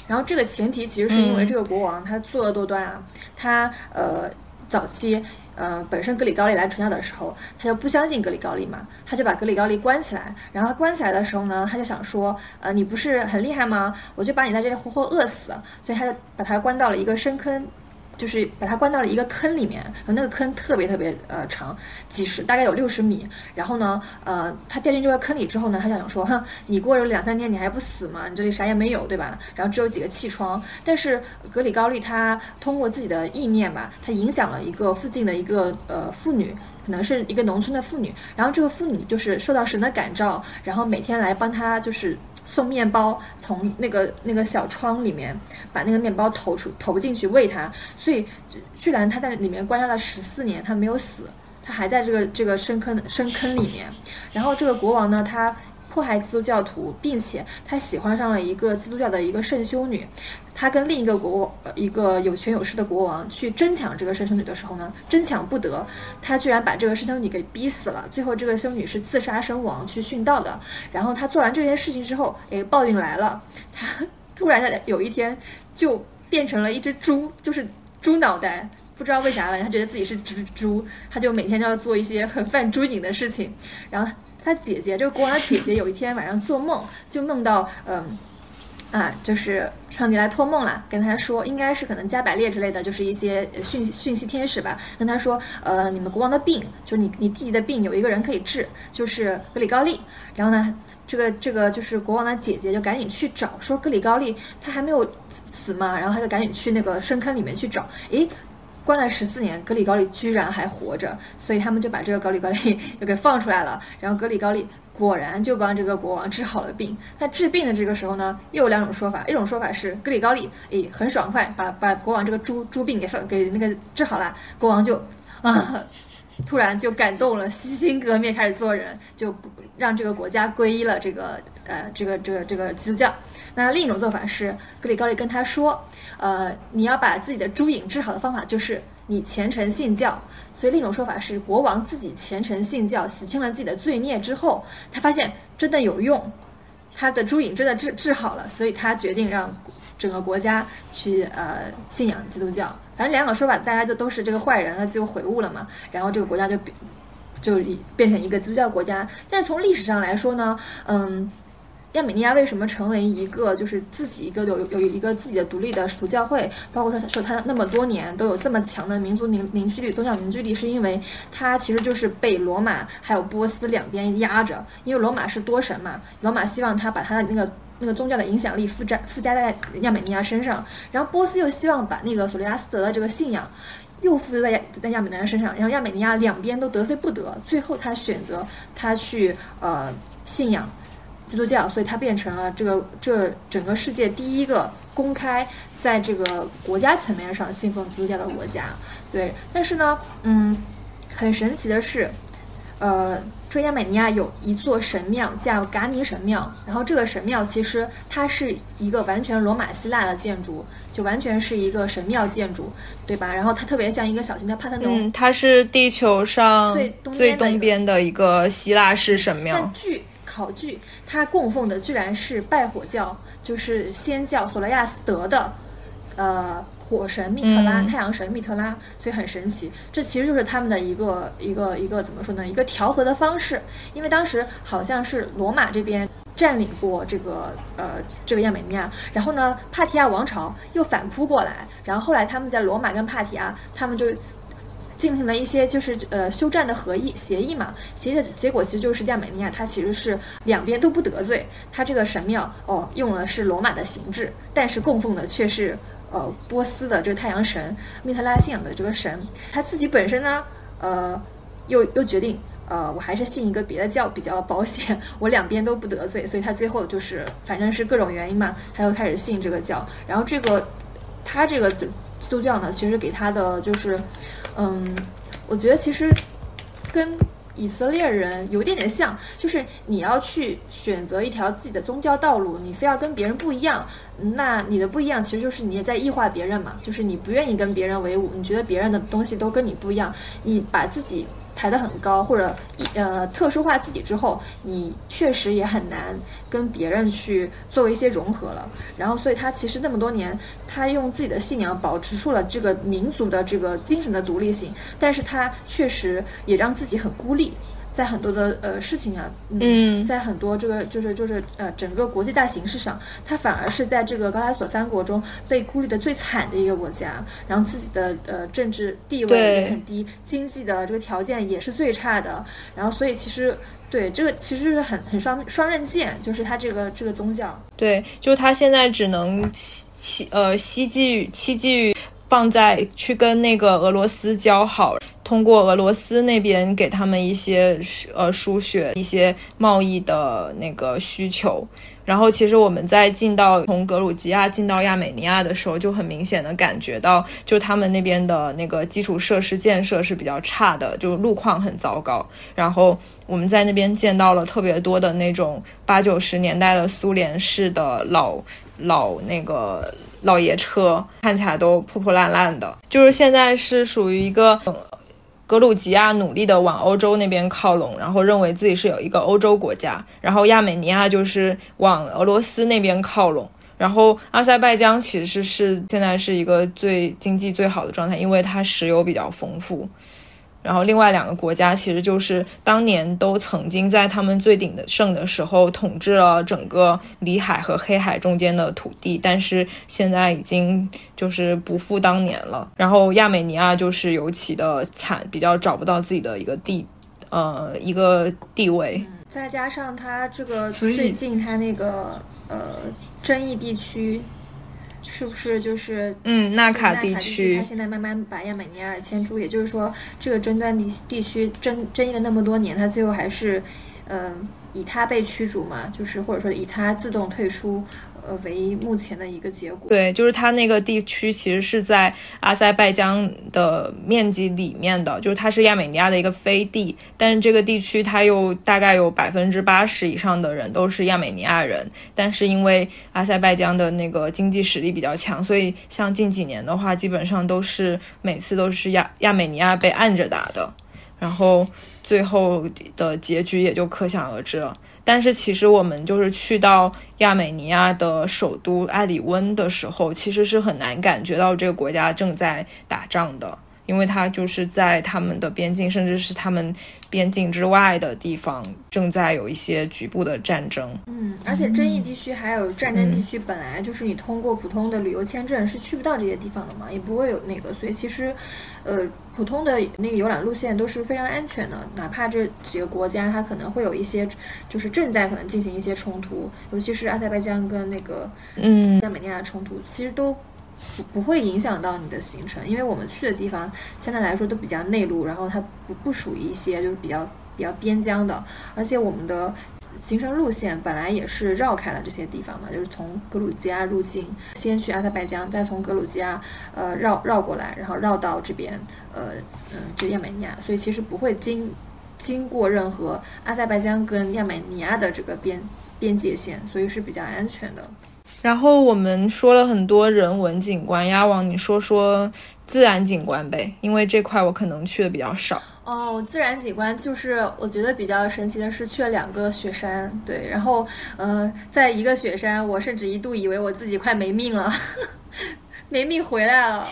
然后这个前提其实是因为这个国王他作恶多端啊，他呃早期。呃，本身格里高利来传教的时候，他就不相信格里高利嘛，他就把格里高利关起来。然后关起来的时候呢，他就想说，呃，你不是很厉害吗？我就把你在这里活活饿死。所以他就把他关到了一个深坑。就是把它关到了一个坑里面，然后那个坑特别特别呃长，几十大概有六十米。然后呢，呃，他掉进这个坑里之后呢，他想说，哼，你过了两三天你还不死吗？你这里啥也没有，对吧？然后只有几个气窗。但是格里高利他通过自己的意念吧，他影响了一个附近的一个呃妇女，可能是一个农村的妇女。然后这个妇女就是受到神的感召，然后每天来帮他就是。送面包，从那个那个小窗里面把那个面包投出投进去喂它，所以居然他在里面关押了十四年，他没有死，他还在这个这个深坑深坑里面。然后这个国王呢，他。迫害基督教徒，并且他喜欢上了一个基督教的一个圣修女，他跟另一个国一个有权有势的国王去争抢这个圣修女的时候呢，争抢不得，他居然把这个圣修女给逼死了。最后这个修女是自杀身亡，去殉道的。然后他做完这件事情之后，哎，报应来了，他 [LAUGHS] 突然的有一天就变成了一只猪，就是猪脑袋，不知道为啥了，他觉得自己是只猪，他就每天都要做一些很 [LAUGHS] 犯猪瘾的事情，然后。他姐姐，这个国王的姐姐，有一天晚上做梦，就梦到，嗯，啊，就是上帝来托梦了，跟他说，应该是可能加百列之类的，就是一些讯息讯息天使吧，跟他说，呃，你们国王的病，就是你你弟弟的病，有一个人可以治，就是格里高利。然后呢，这个这个就是国王的姐姐就赶紧去找，说格里高利他还没有死嘛，然后他就赶紧去那个深坑里面去找，诶。关了十四年，格里高利居然还活着，所以他们就把这个格里高利 [LAUGHS] 又给放出来了。然后格里高利果然就帮这个国王治好了病。他治病的这个时候呢，又有两种说法，一种说法是格里高利诶很爽快，把把国王这个猪猪病给放给那个治好了，国王就啊突然就感动了，洗心革面开始做人，就让这个国家皈依了这个呃这个这个这个基督教。那另一种做法是，格里高利跟他说，呃，你要把自己的猪瘾治好的方法就是你虔诚信教。所以另一种说法是，国王自己虔诚信教，洗清了自己的罪孽之后，他发现真的有用，他的猪瘾真的治治好了，所以他决定让整个国家去呃信仰基督教。反正两种说法，大家就都是这个坏人，他就悔悟了嘛，然后这个国家就就变成一个基督教国家。但是从历史上来说呢，嗯。亚美尼亚为什么成为一个就是自己一个有有一个自己的独立的属教会？包括说说它那么多年都有这么强的民族凝凝聚力、宗教凝聚力，是因为它其实就是被罗马还有波斯两边压着。因为罗马是多神嘛，罗马希望他把他的那个那个宗教的影响力附加附加在亚美尼亚身上，然后波斯又希望把那个索利亚斯德的这个信仰又附在亚在亚美尼亚身上，然后亚美尼亚两边都得罪不得，最后他选择他去呃信仰。基督教，所以它变成了这个这整个世界第一个公开在这个国家层面上信奉基督教的国家。对，但是呢，嗯，很神奇的是，呃，这亚美尼亚有一座神庙叫嘎尼神庙，然后这个神庙其实它是一个完全罗马希腊的建筑，就完全是一个神庙建筑，对吧？然后它特别像一个小型的帕特农。嗯，它是地球上最东边的一个希腊式神庙。据考据，他供奉的居然是拜火教，就是仙教索罗亚斯德的，呃，火神密特拉，太阳神密特拉，所以很神奇。这其实就是他们的一个一个一个怎么说呢？一个调和的方式。因为当时好像是罗马这边占领过这个呃这个亚美尼亚，然后呢，帕提亚王朝又反扑过来，然后后来他们在罗马跟帕提亚，他们就进行了一些就是呃休战的合议协议嘛，协议的结果其实就是亚美尼亚它其实是两边都不得罪，它这个神庙哦用的是罗马的形制，但是供奉的却是呃波斯的这个太阳神密特拉信仰的这个神，他自己本身呢呃又又决定。呃，我还是信一个别的教比较保险，我两边都不得罪，所以他最后就是反正是各种原因嘛，他又开始信这个教。然后这个他这个基督教呢，其实给他的就是，嗯，我觉得其实跟以色列人有点点像，就是你要去选择一条自己的宗教道路，你非要跟别人不一样，那你的不一样其实就是你也在异化别人嘛，就是你不愿意跟别人为伍，你觉得别人的东西都跟你不一样，你把自己。抬得很高，或者一呃特殊化自己之后，你确实也很难跟别人去作为一些融合了。然后，所以他其实那么多年，他用自己的信仰保持住了这个民族的这个精神的独立性，但是他确实也让自己很孤立。在很多的呃事情啊，嗯，在很多这个就是就是呃整个国际大形势上，它反而是在这个高加索三国中被孤立的最惨的一个国家，然后自己的呃政治地位也很低，经济的这个条件也是最差的，然后所以其实对这个其实是很很双双刃剑，就是它这个这个宗教，对，就他现在只能希呃希冀于希冀于放在去跟那个俄罗斯交好。通过俄罗斯那边给他们一些呃输血、一些贸易的那个需求，然后其实我们在进到从格鲁吉亚进到亚美尼亚的时候，就很明显的感觉到，就他们那边的那个基础设施建设是比较差的，就路况很糟糕。然后我们在那边见到了特别多的那种八九十年代的苏联式的老老那个老爷车，看起来都破破烂烂的。就是现在是属于一个。格鲁吉亚努力的往欧洲那边靠拢，然后认为自己是有一个欧洲国家，然后亚美尼亚就是往俄罗斯那边靠拢，然后阿塞拜疆其实是现在是一个最经济最好的状态，因为它石油比较丰富。然后另外两个国家其实就是当年都曾经在他们最鼎的盛的时候统治了整个里海和黑海中间的土地，但是现在已经就是不复当年了。然后亚美尼亚就是尤其的惨，比较找不到自己的一个地，呃，一个地位。再加上它这个最近它那个呃争议地区。是不是就是嗯纳卡地区？他现在慢慢把亚美尼亚迁出，也就是说，这个争端地地区争争议了那么多年，他最后还是，嗯，以他被驱逐嘛，就是或者说以他自动退出。呃，唯一目前的一个结果。对，就是它那个地区其实是在阿塞拜疆的面积里面的，就是它是亚美尼亚的一个飞地，但是这个地区它又大概有百分之八十以上的人都是亚美尼亚人，但是因为阿塞拜疆的那个经济实力比较强，所以像近几年的话，基本上都是每次都是亚亚美尼亚被按着打的，然后最后的结局也就可想而知了。但是其实我们就是去到亚美尼亚的首都埃里温的时候，其实是很难感觉到这个国家正在打仗的。因为它就是在他们的边境，甚至是他们边境之外的地方，正在有一些局部的战争。嗯，而且争议地区还有战争地区，本来就是你通过普通的旅游签证是去不到这些地方的嘛，也不会有那个，所以其实，呃，普通的那个游览路线都是非常安全的。哪怕这几个国家它可能会有一些，就是正在可能进行一些冲突，尤其是阿塞拜疆跟那个嗯亚美尼亚的冲突，其实都。不不会影响到你的行程，因为我们去的地方相对来说都比较内陆，然后它不不属于一些就是比较比较边疆的，而且我们的行程路线本来也是绕开了这些地方嘛，就是从格鲁吉亚入境，先去阿塞拜疆，再从格鲁吉亚呃绕绕过来，然后绕到这边呃嗯就亚美尼亚，所以其实不会经经过任何阿塞拜疆跟亚美尼亚的这个边边界线，所以是比较安全的。然后我们说了很多人文景观，鸭王，你说说自然景观呗？因为这块我可能去的比较少。哦，自然景观就是我觉得比较神奇的是去了两个雪山，对，然后呃，在一个雪山，我甚至一度以为我自己快没命了，[LAUGHS] 没命回来了，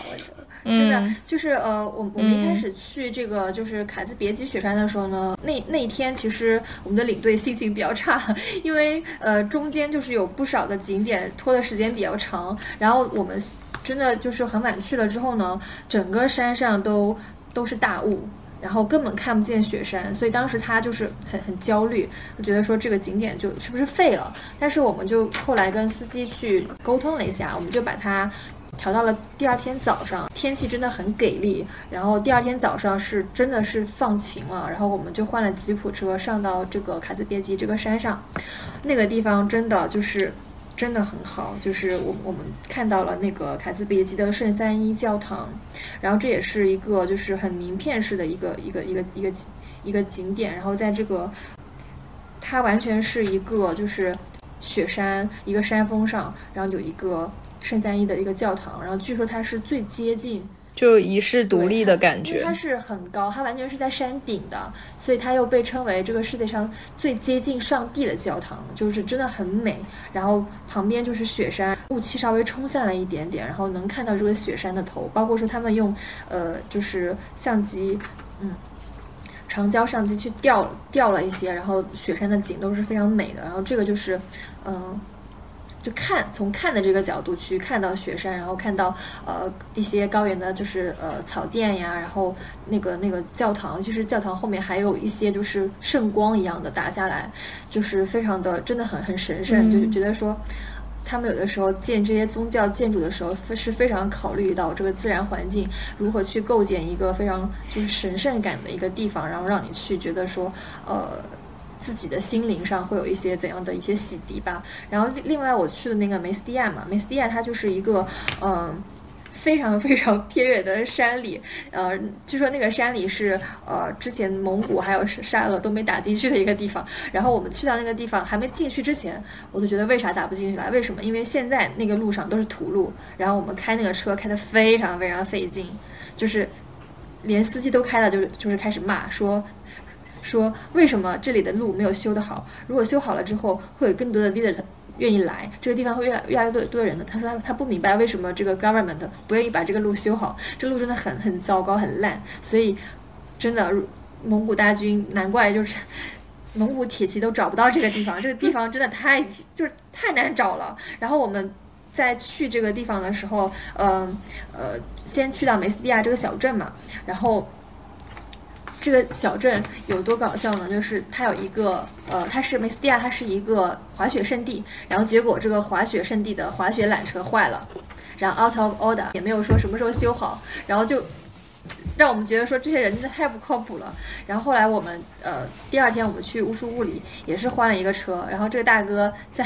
真的就是呃，我我们一开始去这个就是凯兹别吉雪山的时候呢，那那一天其实我们的领队心情比较差，[LAUGHS] 因为呃中间就是有不少的景点拖的时间比较长，然后我们真的就是很晚去了之后呢，整个山上都都是大雾。然后根本看不见雪山，所以当时他就是很很焦虑，觉得说这个景点就是不是废了。但是我们就后来跟司机去沟通了一下，我们就把它调到了第二天早上，天气真的很给力。然后第二天早上是真的是放晴了，然后我们就换了吉普车上到这个卡斯别基这个山上，那个地方真的就是。真的很好，就是我我们看到了那个卡斯别基的圣三一教堂，然后这也是一个就是很名片式的一个一个一个一个一个景点，然后在这个它完全是一个就是雪山一个山峰上，然后有一个圣三一的一个教堂，然后据说它是最接近。就遗世独立的感觉，它是很高，它完全是在山顶的，所以它又被称为这个世界上最接近上帝的教堂，就是真的很美。然后旁边就是雪山，雾气稍微冲散了一点点，然后能看到这个雪山的头，包括说他们用呃就是相机，嗯，长焦相机去调调了一些，然后雪山的景都是非常美的。然后这个就是嗯。就看从看的这个角度去看到雪山，然后看到呃一些高原的，就是呃草甸呀，然后那个那个教堂，就是教堂后面还有一些就是圣光一样的打下来，就是非常的真的很很神圣，就觉得说他们有的时候建这些宗教建筑的时候是非常考虑到这个自然环境如何去构建一个非常就是神圣感的一个地方，然后让你去觉得说呃。自己的心灵上会有一些怎样的一些洗涤吧。然后另外我去的那个梅斯蒂亚嘛，梅斯蒂亚它就是一个嗯非常非常 [LAUGHS] 偏远的山里，呃，据说那个山里是呃之前蒙古还有沙俄都没打进去的一个地方。然后我们去到那个地方还没进去之前，我都觉得为啥打不进去来？为什么？因为现在那个路上都是土路，然后我们开那个车开的非常非常费劲，就是连司机都开了，就是就是开始骂说。说为什么这里的路没有修得好？如果修好了之后，会有更多的 visitor 愿意来，这个地方会越来越来越多多人的。他说他他不明白为什么这个 government 不愿意把这个路修好，这路真的很很糟糕很烂。所以真的蒙古大军难怪就是 [LAUGHS] 蒙古铁骑都找不到这个地方，这个地方 [LAUGHS] 真的太就是太难找了。然后我们在去这个地方的时候，嗯呃，先去到梅斯蒂亚这个小镇嘛，然后。这个小镇有多搞笑呢？就是它有一个，呃，它是梅斯蒂亚，它是一个滑雪胜地。然后结果这个滑雪胜地的滑雪缆车坏了，然后 out of order 也没有说什么时候修好，然后就让我们觉得说这些人真的太不靠谱了。然后后来我们，呃，第二天我们去乌苏雾里也是换了一个车，然后这个大哥在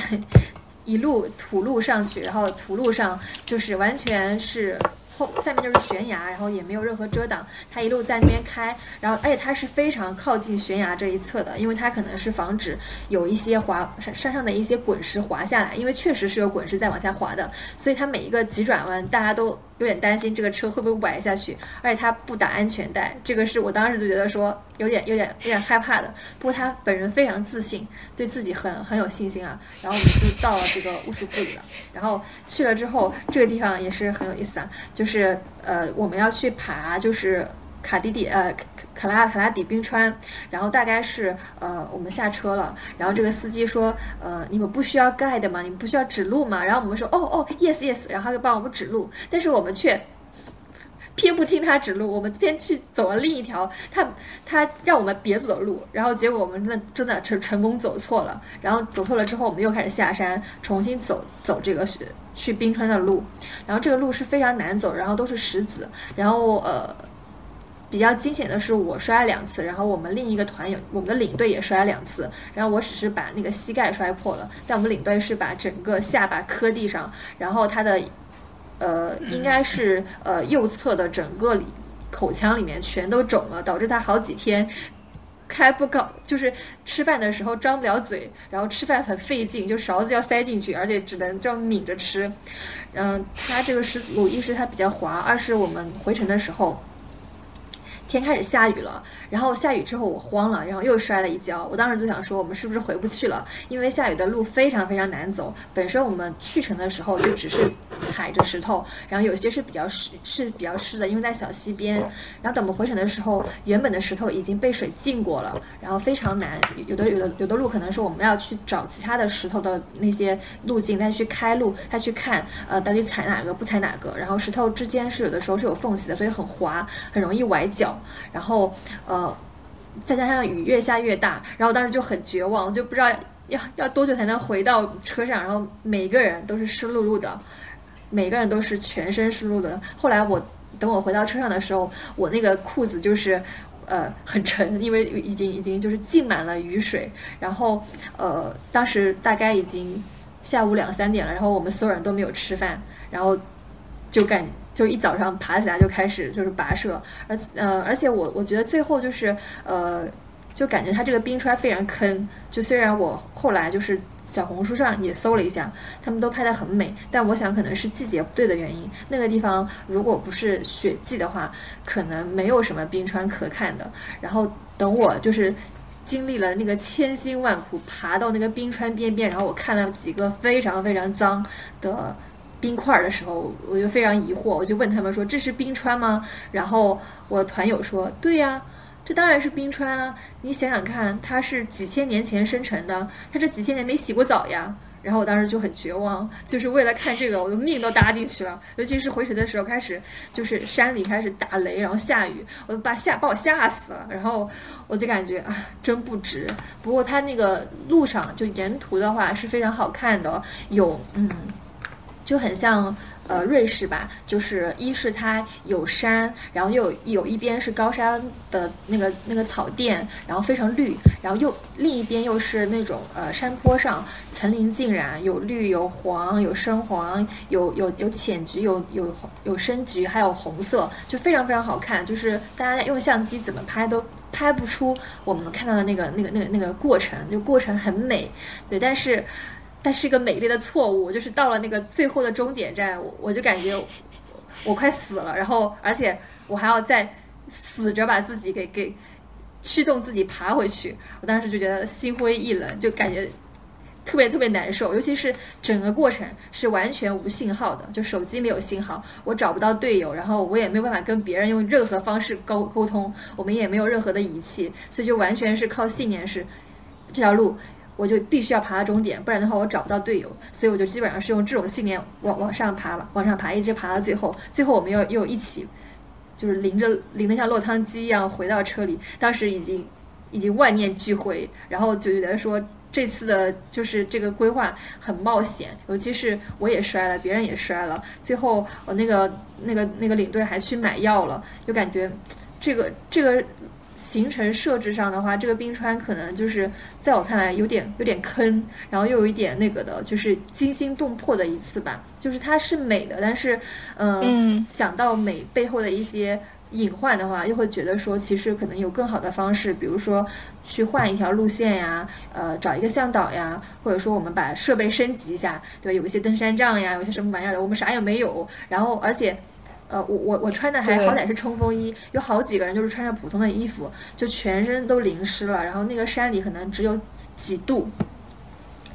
一路土路上去，然后土路上就是完全是。后下面就是悬崖，然后也没有任何遮挡，它一路在那边开，然后而且它是非常靠近悬崖这一侧的，因为它可能是防止有一些滑山山上的一些滚石滑下来，因为确实是有滚石在往下滑的，所以它每一个急转弯大家都有点担心这个车会不会崴下去，而且他不打安全带，这个是我当时就觉得说有点有点有点害怕的。不过他本人非常自信，对自己很很有信心啊。然后我们就到了这个乌苏布里了，然后去了之后，这个地方也是很有意思啊。就是呃，我们要去爬，就是卡迪底呃卡拉卡拉底冰川，然后大概是呃我们下车了，然后这个司机说呃你们不需要 guide 吗？你们不需要指路吗？然后我们说哦哦 yes yes，然后他就帮我们指路，但是我们却偏不听他指路，我们偏去走了另一条他他让我们别走的路，然后结果我们真的真的成成功走错了，然后走错了之后我们又开始下山重新走走这个是。去冰川的路，然后这个路是非常难走，然后都是石子，然后呃，比较惊险的是我摔了两次，然后我们另一个团友，我们的领队也摔了两次，然后我只是把那个膝盖摔破了，但我们领队是把整个下巴磕地上，然后他的呃应该是呃右侧的整个里口腔里面全都肿了，导致他好几天。开不高，就是吃饭的时候张不了嘴，然后吃饭很费劲，就勺子要塞进去，而且只能这样抿着吃。嗯，它这个石子路一是它比较滑，二是我们回程的时候天开始下雨了，然后下雨之后我慌了，然后又摔了一跤。我当时就想说，我们是不是回不去了？因为下雨的路非常非常难走。本身我们去程的时候就只是踩着石头，然后有些是比较湿，是比较湿的，因为在小溪边。然后等我们回程的时候，原本的石头已经被水浸过了，然后非常难。有的有的有的路可能是我们要去找其他的石头的那些路径，再去开路，再去看呃到底踩哪个不踩哪个。然后石头之间是有的时候是有缝隙的，所以很滑，很容易崴脚。然后，呃，再加上雨越下越大，然后当时就很绝望，就不知道要要多久才能回到车上。然后每个人都是湿漉漉的，每个人都是全身湿漉的。后来我等我回到车上的时候，我那个裤子就是呃很沉，因为已经已经就是浸满了雨水。然后呃，当时大概已经下午两三点了，然后我们所有人都没有吃饭，然后就感。就一早上爬起来就开始就是跋涉，而呃，而且我我觉得最后就是呃，就感觉它这个冰川非常坑。就虽然我后来就是小红书上也搜了一下，他们都拍的很美，但我想可能是季节不对的原因。那个地方如果不是雪季的话，可能没有什么冰川可看的。然后等我就是经历了那个千辛万苦爬到那个冰川边边，然后我看了几个非常非常脏的。冰块的时候，我就非常疑惑，我就问他们说：“这是冰川吗？”然后我团友说：“对呀，这当然是冰川了。你想想看，它是几千年前生成的，它这几千年没洗过澡呀。”然后我当时就很绝望，就是为了看这个，我的命都搭进去了。尤其是回程的时候，开始就是山里开始打雷，然后下雨，我都把吓把我吓死了。然后我就感觉啊，真不值。不过它那个路上就沿途的话是非常好看的，有嗯。就很像呃瑞士吧，就是一是它有山，然后又有有一边是高山的那个那个草甸，然后非常绿，然后又另一边又是那种呃山坡上层林尽染，有绿有黄有深黄有有有浅橘有有有深橘还有红色，就非常非常好看。就是大家用相机怎么拍都拍不出我们看到的那个那个那个那个过程，就过程很美，对，但是。但是一个美丽的错误，就是到了那个最后的终点站，我就感觉我快死了，然后而且我还要再死着把自己给给驱动自己爬回去，我当时就觉得心灰意冷，就感觉特别特别难受，尤其是整个过程是完全无信号的，就手机没有信号，我找不到队友，然后我也没有办法跟别人用任何方式沟沟通，我们也没有任何的仪器，所以就完全是靠信念，是这条路。我就必须要爬到终点，不然的话我找不到队友，所以我就基本上是用这种信念往往上爬了，往上爬，一直爬到最后，最后我们又又一起，就是淋着淋得像落汤鸡一样回到车里。当时已经已经万念俱灰，然后就觉得说这次的就是这个规划很冒险，尤其是我也摔了，别人也摔了，最后我那个那个那个领队还去买药了，就感觉这个这个。行程设置上的话，这个冰川可能就是在我看来有点有点坑，然后又有一点那个的，就是惊心动魄的一次吧。就是它是美的，但是，嗯，想到美背后的一些隐患的话，又会觉得说，其实可能有更好的方式，比如说去换一条路线呀，呃，找一个向导呀，或者说我们把设备升级一下，对吧？有一些登山杖呀，有些什么玩意儿的，我们啥也没有，然后而且。呃，我我我穿的还好歹是冲锋衣，有好几个人就是穿着普通的衣服，就全身都淋湿了。然后那个山里可能只有几度，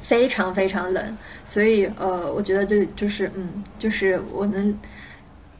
非常非常冷，所以呃，我觉得就就是嗯，就是我能，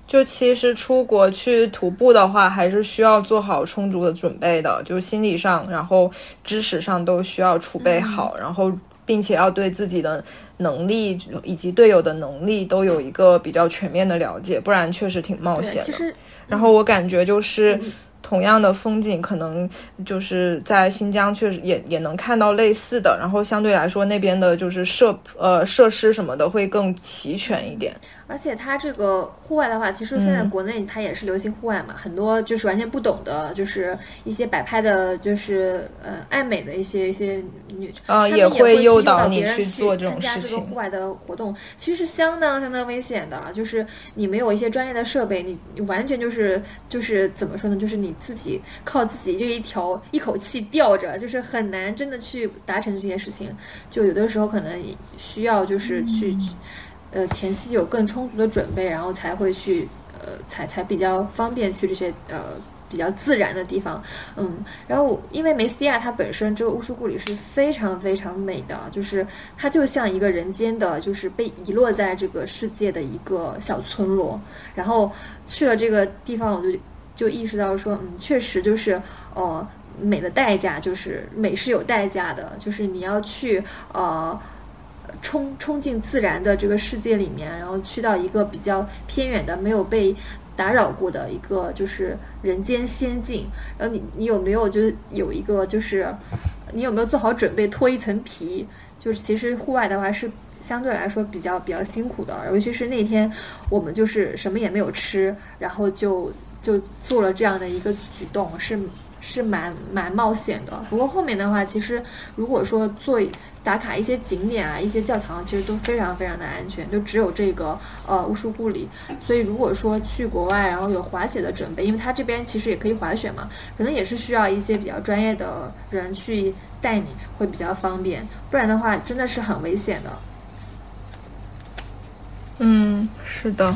就其实出国去徒步的话，还是需要做好充足的准备的，就是心理上，然后知识上都需要储备好，然后并且要对自己的。能力以及队友的能力都有一个比较全面的了解，不然确实挺冒险的。然后我感觉就是同样的风景，可能就是在新疆确实也也能看到类似的。然后相对来说，那边的就是设呃设施什么的会更齐全一点。而且它这个户外的话，其实现在国内它也是流行户外嘛，很多就是完全不懂的，就是一些摆拍的，就是呃爱美的一些一些女，啊也会诱导别人去做这种事情。户外的活动其实是相当相当危险的，就是你没有一些专业的设备，你你完全就是就是怎么说呢？就是你自己靠自己这一条一口气吊着，就是很难真的去达成这些事情。就有的时候可能需要就是去。呃，前期有更充足的准备，然后才会去，呃，才才比较方便去这些呃比较自然的地方，嗯，然后因为梅斯蒂亚它本身这个乌苏故里是非常非常美的，就是它就像一个人间的，就是被遗落在这个世界的一个小村落。然后去了这个地方，我就就意识到说，嗯，确实就是呃，美的代价就是美是有代价的，就是你要去呃冲冲进自然的这个世界里面，然后去到一个比较偏远的没有被。打扰过的一个就是人间仙境，然后你你有没有就是有一个就是你有没有做好准备脱一层皮？就是其实户外的话是相对来说比较比较辛苦的，尤其是那天我们就是什么也没有吃，然后就就做了这样的一个举动是。是蛮蛮冒险的，不过后面的话，其实如果说做打卡一些景点啊，一些教堂，其实都非常非常的安全，就只有这个呃乌苏故里。所以如果说去国外，然后有滑雪的准备，因为它这边其实也可以滑雪嘛，可能也是需要一些比较专业的人去带你，会比较方便，不然的话真的是很危险的。嗯，是的，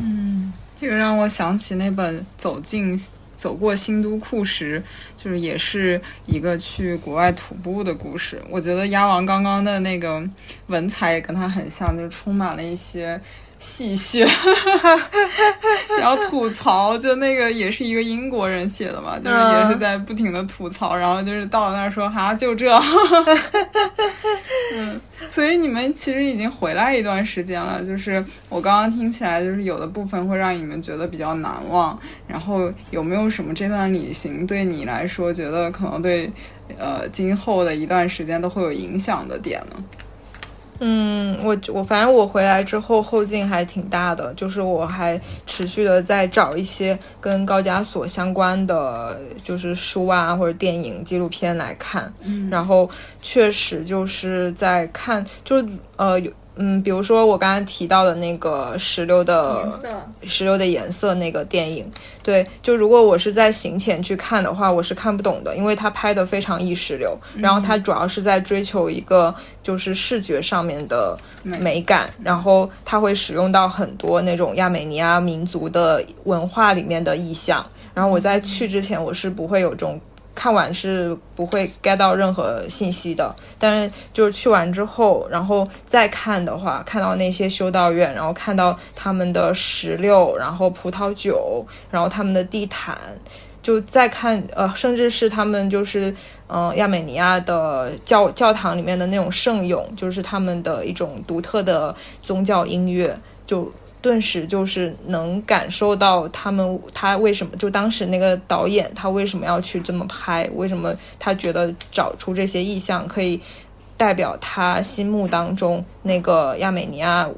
嗯，这个让我想起那本《走进》。走过新都库时，就是也是一个去国外徒步的故事。我觉得鸭王刚刚的那个文采也跟他很像，就是充满了一些戏谑，[LAUGHS] 然后吐槽。就那个也是一个英国人写的嘛，就是也是在不停的吐槽，然后就是到那儿说哈就这。[LAUGHS] 嗯。所以你们其实已经回来一段时间了，就是我刚刚听起来，就是有的部分会让你们觉得比较难忘。然后有没有什么这段旅行对你来说，觉得可能对呃今后的一段时间都会有影响的点呢？嗯，我我反正我回来之后后劲还挺大的，就是我还持续的在找一些跟高加索相关的，就是书啊或者电影纪录片来看，嗯，然后确实就是在看，就呃有。嗯，比如说我刚刚提到的那个石榴的颜色石榴的颜色那个电影，对，就如果我是在行前去看的话，我是看不懂的，因为它拍的非常意识流，然后它主要是在追求一个就是视觉上面的美感，然后它会使用到很多那种亚美尼亚民族的文化里面的意象，然后我在去之前我是不会有这种。看完是不会 get 到任何信息的，但是就是去完之后，然后再看的话，看到那些修道院，然后看到他们的石榴，然后葡萄酒，然后他们的地毯，就再看呃，甚至是他们就是嗯亚美尼亚的教教堂里面的那种圣咏，就是他们的一种独特的宗教音乐，就。顿时就是能感受到他们，他为什么就当时那个导演他为什么要去这么拍？为什么他觉得找出这些意象可以代表他心目当中那个亚美尼亚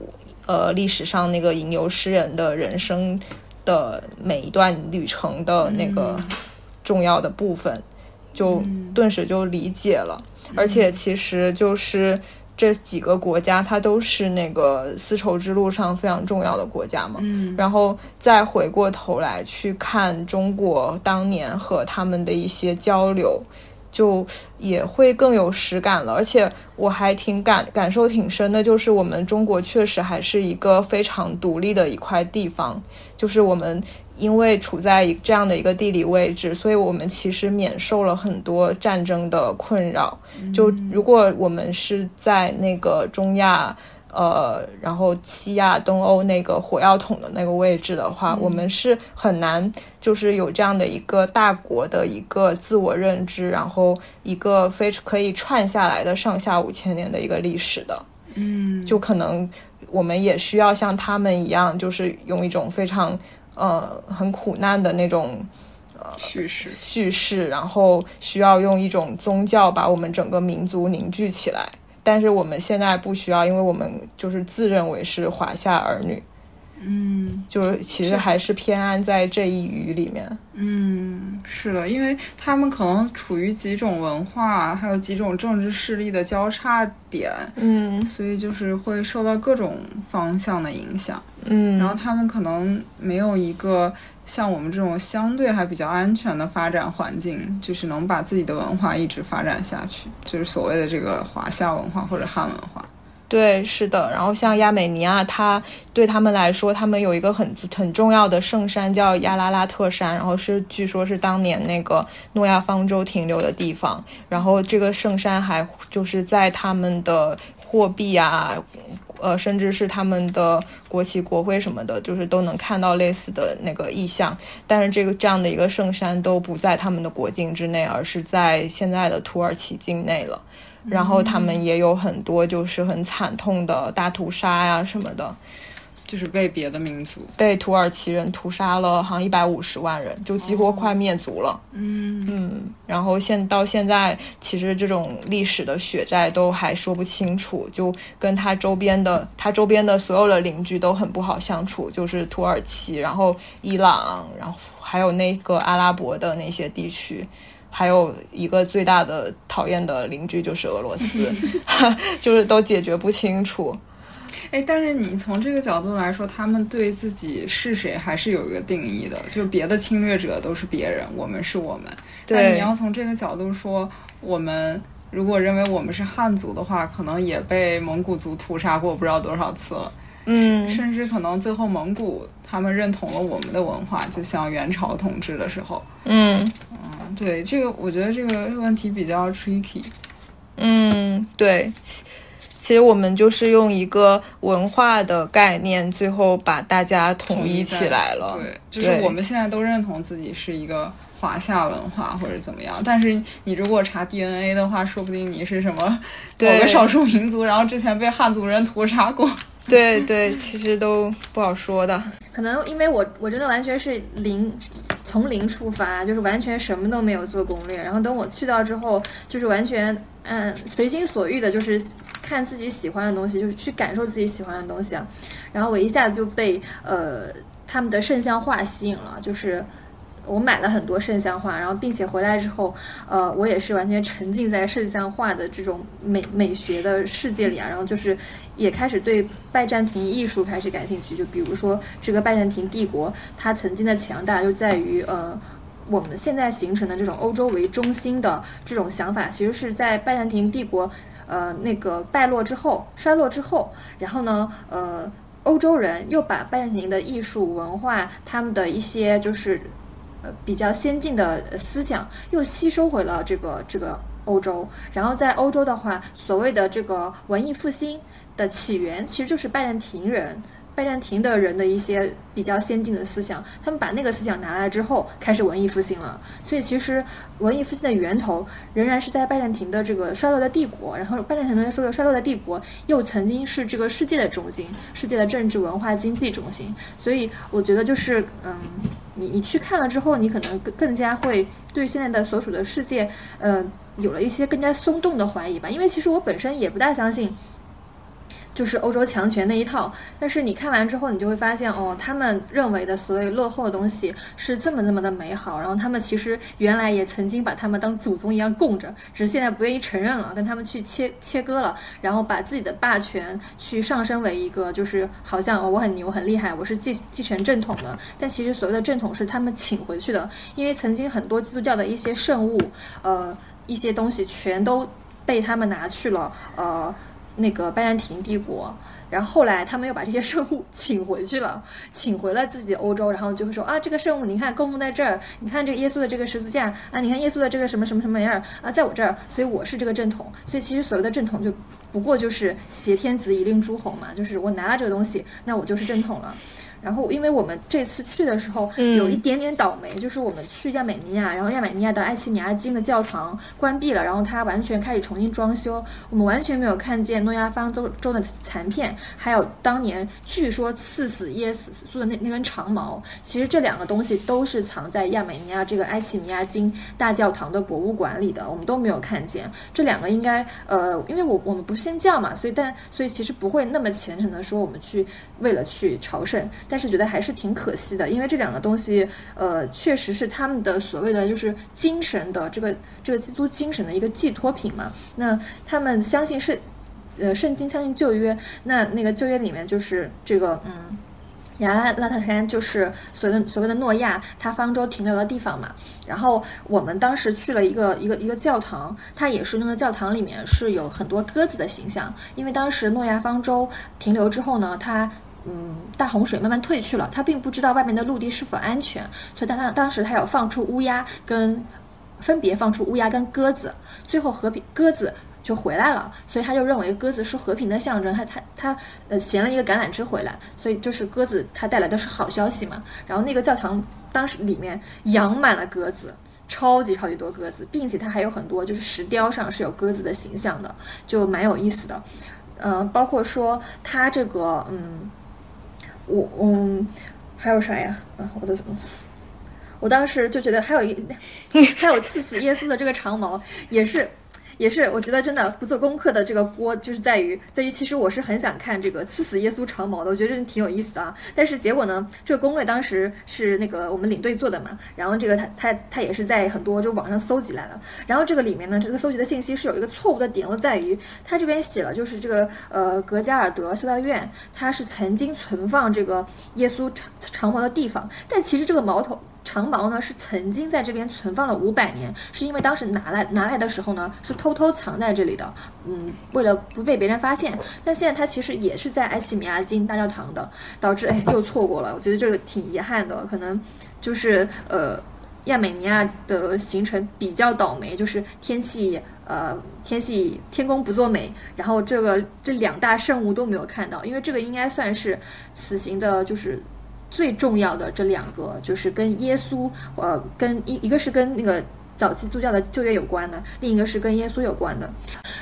呃历史上那个吟游诗人的人生的每一段旅程的那个重要的部分，就顿时就理解了。而且其实就是。这几个国家，它都是那个丝绸之路上非常重要的国家嘛。嗯，然后再回过头来去看中国当年和他们的一些交流，就也会更有实感了。而且我还挺感感受挺深的，就是我们中国确实还是一个非常独立的一块地方，就是我们。因为处在这样的一个地理位置，所以我们其实免受了很多战争的困扰。就如果我们是在那个中亚，呃，然后西亚、东欧那个火药桶的那个位置的话，我们是很难就是有这样的一个大国的一个自我认知，然后一个非可以串下来的上下五千年的一个历史的。嗯，就可能我们也需要像他们一样，就是用一种非常。呃，很苦难的那种呃叙事叙事，然后需要用一种宗教把我们整个民族凝聚起来。但是我们现在不需要，因为我们就是自认为是华夏儿女。嗯，就是其实还是偏安在这一隅里面。嗯，是的，因为他们可能处于几种文化还有几种政治势力的交叉点。嗯，所以就是会受到各种方向的影响。嗯，然后他们可能没有一个像我们这种相对还比较安全的发展环境，就是能把自己的文化一直发展下去，就是所谓的这个华夏文化或者汉文化。对，是的。然后像亚美尼亚，它对他们来说，他们有一个很很重要的圣山叫亚拉拉特山，然后是据说是当年那个诺亚方舟停留的地方。然后这个圣山还就是在他们的货币啊，呃，甚至是他们的国旗、国徽什么的，就是都能看到类似的那个意象。但是这个这样的一个圣山都不在他们的国境之内，而是在现在的土耳其境内了。然后他们也有很多就是很惨痛的大屠杀呀什么的，就是被别的民族被土耳其人屠杀了，好像一百五十万人，就几乎快灭族了。嗯嗯，然后现到现在，其实这种历史的血债都还说不清楚，就跟他周边的他周边的所有的邻居都很不好相处，就是土耳其，然后伊朗，然后还有那个阿拉伯的那些地区。还有一个最大的讨厌的邻居就是俄罗斯，[LAUGHS] [LAUGHS] 就是都解决不清楚。哎，但是你从这个角度来说，他们对自己是谁还是有一个定义的，就是别的侵略者都是别人，我们是我们。但你要从这个角度说，我们如果认为我们是汉族的话，可能也被蒙古族屠杀过不知道多少次了。嗯，甚至可能最后蒙古他们认同了我们的文化，就像元朝统治的时候。嗯嗯，对，这个我觉得这个问题比较 tricky。嗯，对，其实我们就是用一个文化的概念，最后把大家统一起来了。对，就是我们现在都认同自己是一个华夏文化或者怎么样，但是你如果查 DNA 的话，说不定你是什么某个少数民族，然后之前被汉族人屠杀过。[LAUGHS] 对对，其实都不好说的。可能因为我我真的完全是零，从零出发，就是完全什么都没有做攻略。然后等我去到之后，就是完全嗯随心所欲的，就是看自己喜欢的东西，就是去感受自己喜欢的东西。然后我一下子就被呃他们的圣像画吸引了，就是。我买了很多圣像画，然后并且回来之后，呃，我也是完全沉浸在圣像画的这种美美学的世界里啊，然后就是也开始对拜占庭艺术开始感兴趣。就比如说这个拜占庭帝国，它曾经的强大就在于，呃，我们现在形成的这种欧洲为中心的这种想法，其实是在拜占庭帝国，呃，那个败落之后、衰落之后，然后呢，呃，欧洲人又把拜占庭的艺术文化，他们的一些就是。[LAUGHS] 呃，比较先进的思想又吸收回了这个这个欧洲，然后在欧洲的话，所谓的这个文艺复兴的起源，其实就是拜占庭人。拜占庭的人的一些比较先进的思想，他们把那个思想拿来之后，开始文艺复兴了。所以其实文艺复兴的源头仍然是在拜占庭的这个衰落的帝国。然后拜占庭的说衰落的帝国又曾经是这个世界的中心，世界的政治、文化、经济中心。所以我觉得就是嗯，你你去看了之后，你可能更更加会对现在的所处的世界，呃，有了一些更加松动的怀疑吧。因为其实我本身也不大相信。就是欧洲强权那一套，但是你看完之后，你就会发现，哦，他们认为的所谓落后的东西是这么那么的美好，然后他们其实原来也曾经把他们当祖宗一样供着，只是现在不愿意承认了，跟他们去切切割了，然后把自己的霸权去上升为一个，就是好像我很牛很厉害，我是继继承正统的，但其实所谓的正统是他们请回去的，因为曾经很多基督教的一些圣物，呃，一些东西全都被他们拿去了，呃。那个拜占庭帝国，然后后来他们又把这些 [LAUGHS] 圣物请回去了，请回了自己的欧洲，然后就会说啊，这个圣物你看供奉在这儿，你看这个耶稣的这个十字架啊，你看耶稣的这个什么什么什么样啊，在我这儿，所以我是这个正统，所以其实所谓的正统就不过就是挟天子以令诸侯嘛，就是我拿了这个东西，那我就是正统了。然后，因为我们这次去的时候有一点点倒霉，就是我们去亚美尼亚，然后亚美尼亚的埃奇米亚金的教堂关闭了，然后它完全开始重新装修，我们完全没有看见诺亚方舟舟的残片，还有当年据说刺死耶稣的那那根长矛。其实这两个东西都是藏在亚美尼亚这个埃奇米亚金大教堂的博物馆里的，我们都没有看见。这两个应该，呃，因为我我们不信教嘛，所以但所以其实不会那么虔诚的说我们去为了去朝圣。但是觉得还是挺可惜的，因为这两个东西，呃，确实是他们的所谓的就是精神的这个这个基督精神的一个寄托品嘛。那他们相信圣，呃，圣经相信旧约，那那个旧约里面就是这个，嗯，亚拉拉特山就是所谓的所谓的诺亚他方舟停留的地方嘛。然后我们当时去了一个一个一个教堂，它也是那个教堂里面是有很多鸽子的形象，因为当时诺亚方舟停留之后呢，它嗯大洪水慢慢退去了，他并不知道外面的陆地是否安全，所以他当当时他有放出乌鸦跟分别放出乌鸦跟鸽子，最后和平鸽子。就回来了，所以他就认为鸽子是和平的象征，他他他呃衔了一个橄榄枝回来，所以就是鸽子它带来的是好消息嘛。然后那个教堂当时里面养满了鸽子，超级超级多鸽子，并且它还有很多就是石雕上是有鸽子的形象的，就蛮有意思的。嗯，包括说它这个嗯，我嗯还有啥呀？啊，我都我当时就觉得还有一 [LAUGHS] 还有刺死耶稣的这个长矛也是。也是，我觉得真的不做功课的这个锅就是在于在于，其实我是很想看这个刺死耶稣长矛的，我觉得真的挺有意思的啊。但是结果呢，这个攻略当时是那个我们领队做的嘛，然后这个他他他也是在很多就网上搜集来了，然后这个里面呢，这个搜集的信息是有一个错误的点，就在于他这边写了就是这个呃格加尔德修道院，它是曾经存放这个耶稣长长矛的地方，但其实这个矛头。长矛呢是曾经在这边存放了五百年，是因为当时拿来拿来的时候呢是偷偷藏在这里的，嗯，为了不被别人发现。但现在它其实也是在埃奇米亚金大教堂的，导致哎又错过了。我觉得这个挺遗憾的，可能就是呃亚美尼亚的行程比较倒霉，就是天气呃天气天公不作美，然后这个这两大圣物都没有看到，因为这个应该算是此行的就是。最重要的这两个就是跟耶稣，呃，跟一一个是跟那个早期基督教的就业有关的，另一个是跟耶稣有关的。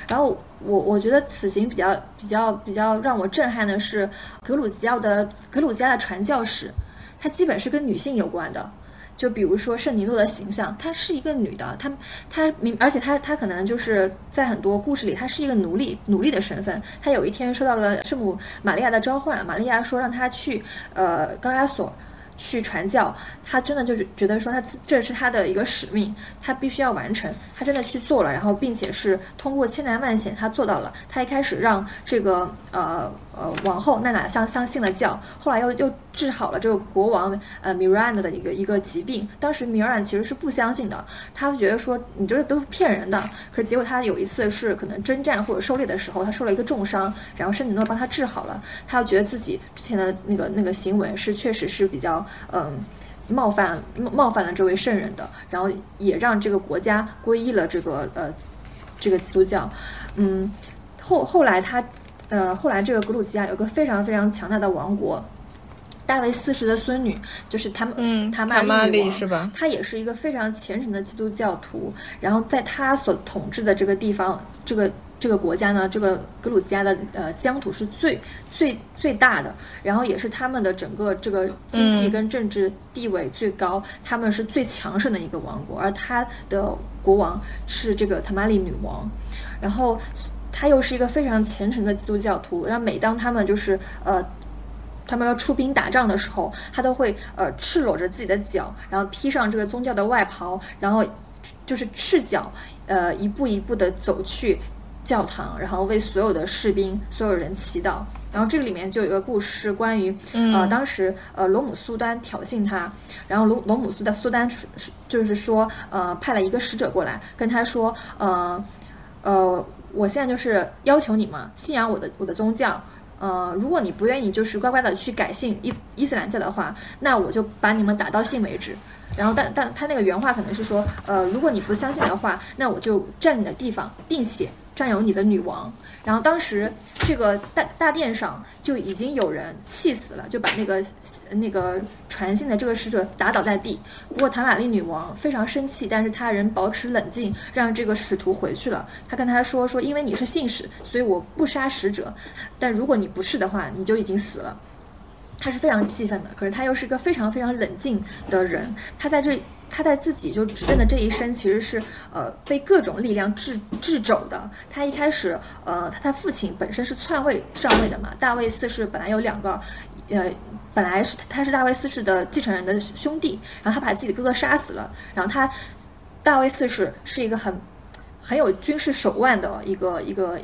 然后我我觉得此行比较比较比较让我震撼的是格鲁吉亚的格鲁吉亚的传教士，他基本是跟女性有关的。就比如说圣尼诺的形象，她是一个女的，她她明，而且她她可能就是在很多故事里，她是一个奴隶奴隶的身份。她有一天收到了圣母玛利亚的召唤，玛利亚说让她去呃高加索。去传教，他真的就是觉得说他这是他的一个使命，他必须要完成。他真的去做了，然后并且是通过千难万险，他做到了。他一开始让这个呃呃王后娜娜相相信了教，后来又又治好了这个国王呃米瑞安的一个一个疾病。当时米瑞安其实是不相信的，他觉得说你这个都是骗人的。可是结果他有一次是可能征战或者狩猎的时候，他受了一个重伤，然后圣女诺帮他治好了。他又觉得自己之前的那个那个行为是确实是比较。嗯，冒犯冒冒犯了这位圣人的，然后也让这个国家皈依了这个呃这个基督教。嗯，后后来他呃后来这个格鲁吉亚有个非常非常强大的王国，大卫四世的孙女就是他们嗯塔玛丽是吧？他也是一个非常虔诚的基督教徒，然后在他所统治的这个地方，这个。这个国家呢，这个格鲁吉亚的呃疆土是最最最大的，然后也是他们的整个这个经济跟政治地位最高，他们是最强盛的一个王国，而他的国王是这个塔玛丽女王，然后他又是一个非常虔诚的基督教徒，然后每当他们就是呃他们要出兵打仗的时候，他都会呃赤裸着自己的脚，然后披上这个宗教的外袍，然后就是赤脚呃一步一步的走去。教堂，然后为所有的士兵、所有人祈祷。然后这个里面就有一个故事，关于呃，当时呃，罗姆苏丹挑衅他，然后罗罗姆苏的苏丹是就是说呃，派了一个使者过来跟他说，呃呃，我现在就是要求你们信仰我的我的宗教，呃，如果你不愿意就是乖乖的去改信伊伊斯兰教的话，那我就把你们打到信为止。然后但但他那个原话可能是说，呃，如果你不相信的话，那我就占你的地方，并且。占有你的女王，然后当时这个大大殿上就已经有人气死了，就把那个那个传信的这个使者打倒在地。不过塔玛丽女王非常生气，但是她仍保持冷静，让这个使徒回去了。她跟他说说，因为你是信使，所以我不杀使者，但如果你不是的话，你就已经死了。他是非常气愤的，可是他又是一个非常非常冷静的人，他在这。他在自己就执政的这一生，其实是呃被各种力量制制肘的。他一开始，呃，他他父亲本身是篡位上位的嘛，大卫四世本来有两个，呃，本来是他是大卫四世的继承人的兄弟，然后他把自己的哥哥杀死了。然后他大卫四世是一个很很有军事手腕的一个一个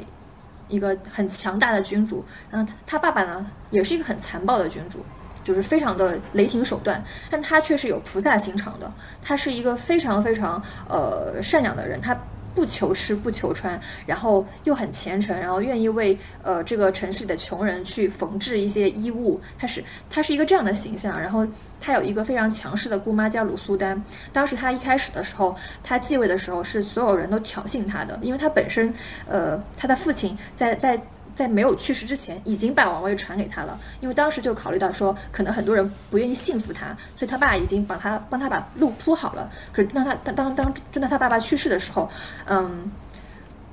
一个很强大的君主。然后他他爸爸呢，也是一个很残暴的君主。就是非常的雷霆手段，但他却是有菩萨心肠的，他是一个非常非常呃善良的人，他。不求吃不求穿，然后又很虔诚，然后愿意为呃这个城市里的穷人去缝制一些衣物。他是他是一个这样的形象。然后他有一个非常强势的姑妈叫鲁苏丹。当时他一开始的时候，他继位的时候是所有人都挑衅他的，因为他本身呃他的父亲在在。在没有去世之前，已经把王位传给他了。因为当时就考虑到说，可能很多人不愿意信服他，所以他爸已经把他帮他把路铺好了。可是当他当当当真的他爸爸去世的时候，嗯，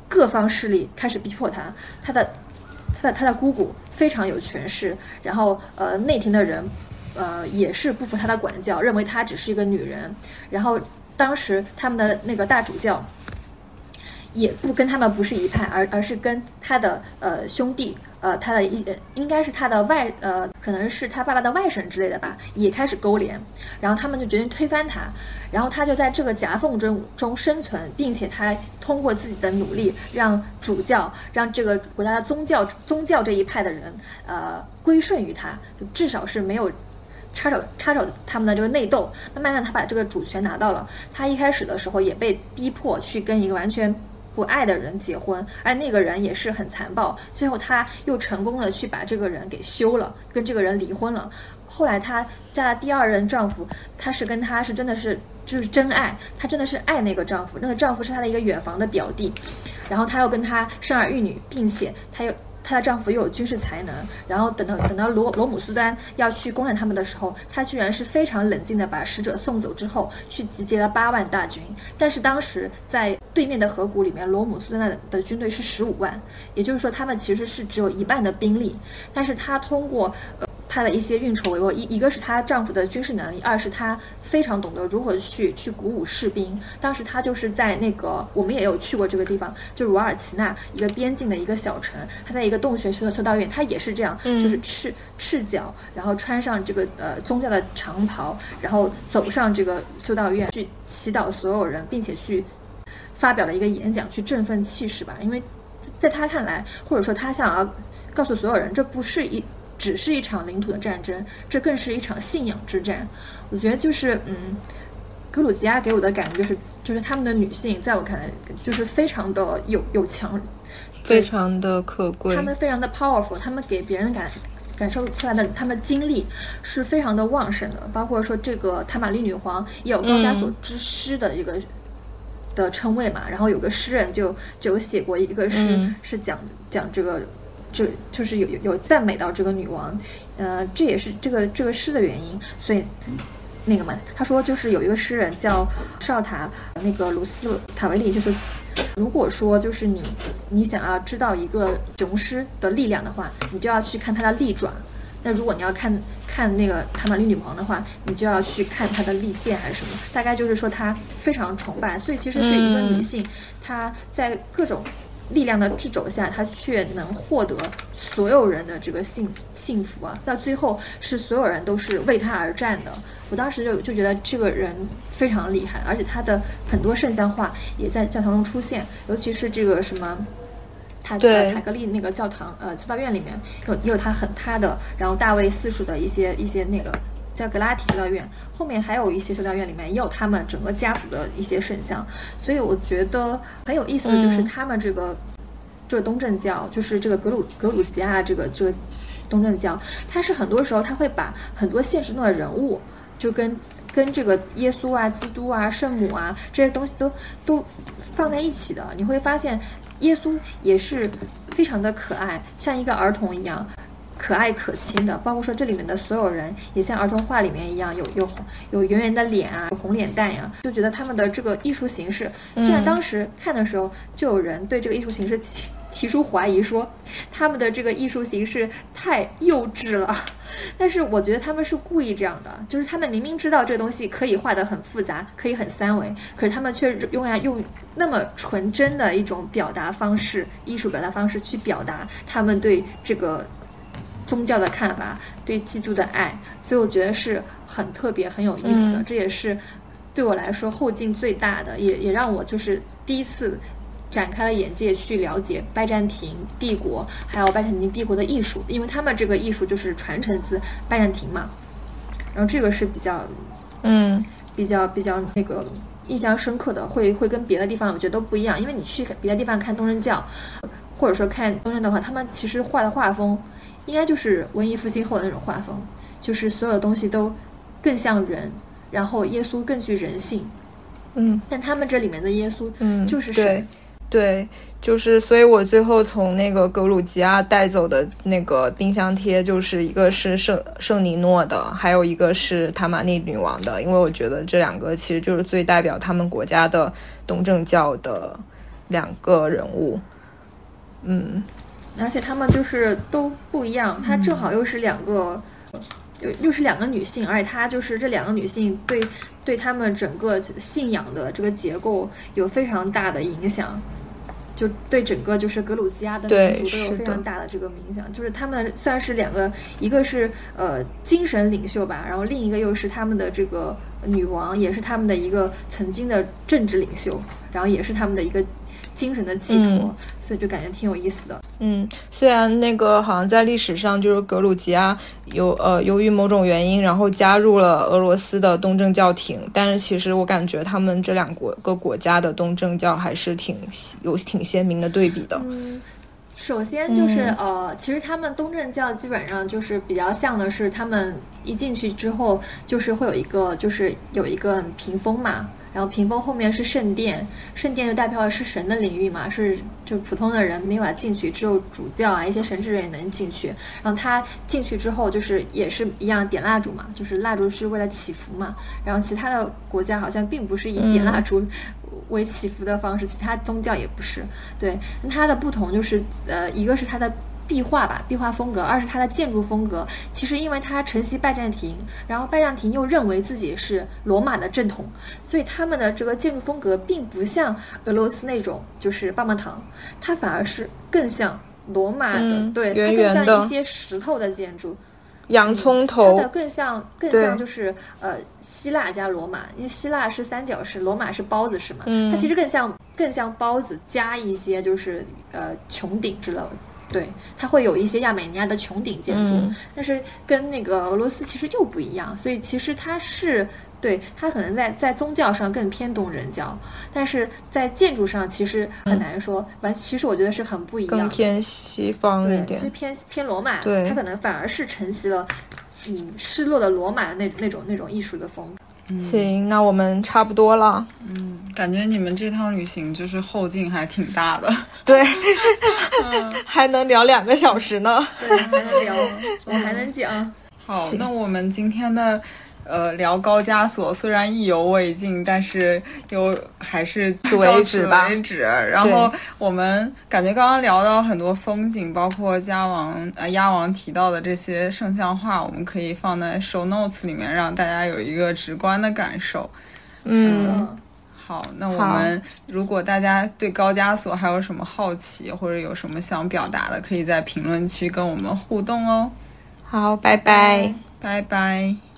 各方势力开始逼迫他。他的他的他的姑姑非常有权势，然后呃内廷的人呃也是不服他的管教，认为他只是一个女人。然后当时他们的那个大主教。也不跟他们不是一派，而而是跟他的呃兄弟，呃他的一应该是他的外呃可能是他爸爸的外甥之类的吧，也开始勾连，然后他们就决定推翻他，然后他就在这个夹缝中中生存，并且他通过自己的努力，让主教让这个国家的宗教宗教这一派的人呃归顺于他，就至少是没有插手插手他们的这个内斗，慢慢的他把这个主权拿到了，他一开始的时候也被逼迫去跟一个完全。不爱的人结婚，而那个人也是很残暴。最后，她又成功的去把这个人给休了，跟这个人离婚了。后来，她嫁了第二任丈夫，她是跟他是真的是就是真爱，她真的是爱那个丈夫。那个丈夫是她的一个远房的表弟，然后她又跟他生儿育女，并且她又。她的丈夫又有军事才能，然后等到等到罗罗姆苏丹要去攻占他们的时候，她居然是非常冷静的把使者送走之后，去集结了八万大军。但是当时在对面的河谷里面，罗姆苏丹的的军队是十五万，也就是说他们其实是只有一半的兵力。但是她通过呃。她的一些运筹帷幄，一一个是她丈夫的军事能力，二是她非常懂得如何去去鼓舞士兵。当时她就是在那个我们也有去过这个地方，就是瓦尔奇纳一个边境的一个小城，她在一个洞穴修的修道院，她也是这样，就是赤赤脚，然后穿上这个呃宗教的长袍，然后走上这个修道院去祈祷所有人，并且去发表了一个演讲，去振奋气势吧。因为在她看来，或者说她想要告诉所有人，这不是一。只是一场领土的战争，这更是一场信仰之战。我觉得就是，嗯，格鲁吉亚给我的感觉就是，就是他们的女性，在我看来，就是非常的有有强，非常的可贵。他们非常的 powerful，他们给别人感感受出来的，他们精力是非常的旺盛的。包括说这个塔玛丽女皇也有高加索之诗的一个的称谓嘛。然后有个诗人就就有写过一个诗，是讲讲这个。这就是有有有赞美到这个女王，呃，这也是这个这个诗的原因。所以那个嘛，他说就是有一个诗人叫绍塔那个卢斯塔维利，就是如果说就是你你想要知道一个雄狮的力量的话，你就要去看它的利爪；那如果你要看看那个塔玛丽女王的话，你就要去看她的利剑还是什么。大概就是说她非常崇拜，所以其实是一个女性，她在各种。力量的掣肘下，他却能获得所有人的这个幸幸福啊！到最后是所有人都是为他而战的。我当时就就觉得这个人非常厉害，而且他的很多圣像画也在教堂中出现，尤其是这个什么塔塔格利那个教堂呃修道院里面有也有他很他的，然后大卫四属的一些一些那个。叫格拉提修道院，后面还有一些修道院里面也有他们整个家族的一些圣像，所以我觉得很有意思的就是他们这个这个东正教，就是这个格鲁格鲁吉亚这个这个东正教，它是很多时候他会把很多现实中的人物，就跟跟这个耶稣啊、基督啊、圣母啊这些东西都都放在一起的。你会发现耶稣也是非常的可爱，像一个儿童一样。可爱可亲的，包括说这里面的所有人也像儿童画里面一样，有有有圆圆的脸啊，有红脸蛋呀，就觉得他们的这个艺术形式，虽然当时看的时候就有人对这个艺术形式提提出怀疑，说他们的这个艺术形式太幼稚了，[LAUGHS] 但是我觉得他们是故意这样的，就是他们明明知道这个东西可以画得很复杂，可以很三维，可是他们却用呀用那么纯真的一种表达方式，艺术表达方式去表达他们对这个。宗教的看法，对基督的爱，所以我觉得是很特别、很有意思的。这也是对我来说后劲最大的，也也让我就是第一次展开了眼界去了解拜占庭帝国，还有拜占庭帝国的艺术，因为他们这个艺术就是传承自拜占庭嘛。然后这个是比较，嗯，比较比较那个印象深刻的，会会跟别的地方我觉得都不一样，因为你去别的地方看东正教，或者说看东正的话，他们其实画的画风应该就是文艺复兴后的那种画风，就是所有的东西都更像人，然后耶稣更具人性。嗯，但他们这里面的耶稣，嗯，就是神，对，就是，所以我最后从那个格鲁吉亚带走的那个冰箱贴，就是一个是圣圣尼诺的，还有一个是塔玛尼女王的，因为我觉得这两个其实就是最代表他们国家的东正教的两个人物，嗯，而且他们就是都不一样，她正好又是两个。又又是两个女性，而且她就是这两个女性对对他们整个信仰的这个结构有非常大的影响，就对整个就是格鲁吉亚的民族都有非常大的这个影响。就是他们算是两个，一个是呃精神领袖吧，然后另一个又是他们的这个女王，也是他们的一个曾经的政治领袖，然后也是他们的一个。精神的寄托，所以就感觉挺有意思的。嗯，虽然那个好像在历史上就是格鲁吉亚由呃由于某种原因，然后加入了俄罗斯的东正教廷，但是其实我感觉他们这两国个国家的东正教还是挺有挺鲜明的对比的。嗯，首先就是呃，其实他们东正教基本上就是比较像的是，他们一进去之后就是会有一个就是有一个屏风嘛。然后屏风后面是圣殿，圣殿就代表的是神的领域嘛，是就普通的人没法进去，只有主教啊一些神职人员能进去。然后他进去之后，就是也是一样点蜡烛嘛，就是蜡烛是为了祈福嘛。然后其他的国家好像并不是以点蜡烛为祈福的方式，其他宗教也不是。对，那它的不同就是呃，一个是它的。壁画吧，壁画风格；二是它的建筑风格。其实，因为它承袭拜占庭，然后拜占庭又认为自己是罗马的正统，所以他们的这个建筑风格并不像俄罗斯那种就是棒棒糖，它反而是更像罗马的，对，它更像一些石头的建筑。洋葱头，它的更像更像就是呃希腊加罗马，因为希腊是三角式，罗马是包子式嘛，它其实更像更像包子加一些就是呃穹顶之类的。对，它会有一些亚美尼亚的穹顶建筑，但是跟那个俄罗斯其实又不一样，所以其实它是对它可能在在宗教上更偏东人教，但是在建筑上其实很难说完。其实我觉得是很不一样，更偏西方一点，其实偏偏罗马，对，它可能反而是承袭了嗯失落的罗马的那那种那种艺术的风格。行，那我们差不多了。嗯，感觉你们这趟旅行就是后劲还挺大的。对，[LAUGHS] 还能聊两个小时呢。对，还能聊，我还能讲。[LAUGHS] 好，那我们今天的。呃，聊高加索虽然意犹未尽，但是又还是 [LAUGHS] 此为止吧。为止。然后我们感觉刚刚聊到很多风景，包括家王呃鸭王提到的这些圣像画，我们可以放在 show notes 里面，让大家有一个直观的感受。嗯，好，那我们如果大家对高加索还有什么好奇，或者有什么想表达的，可以在评论区跟我们互动哦。好，拜拜，拜拜。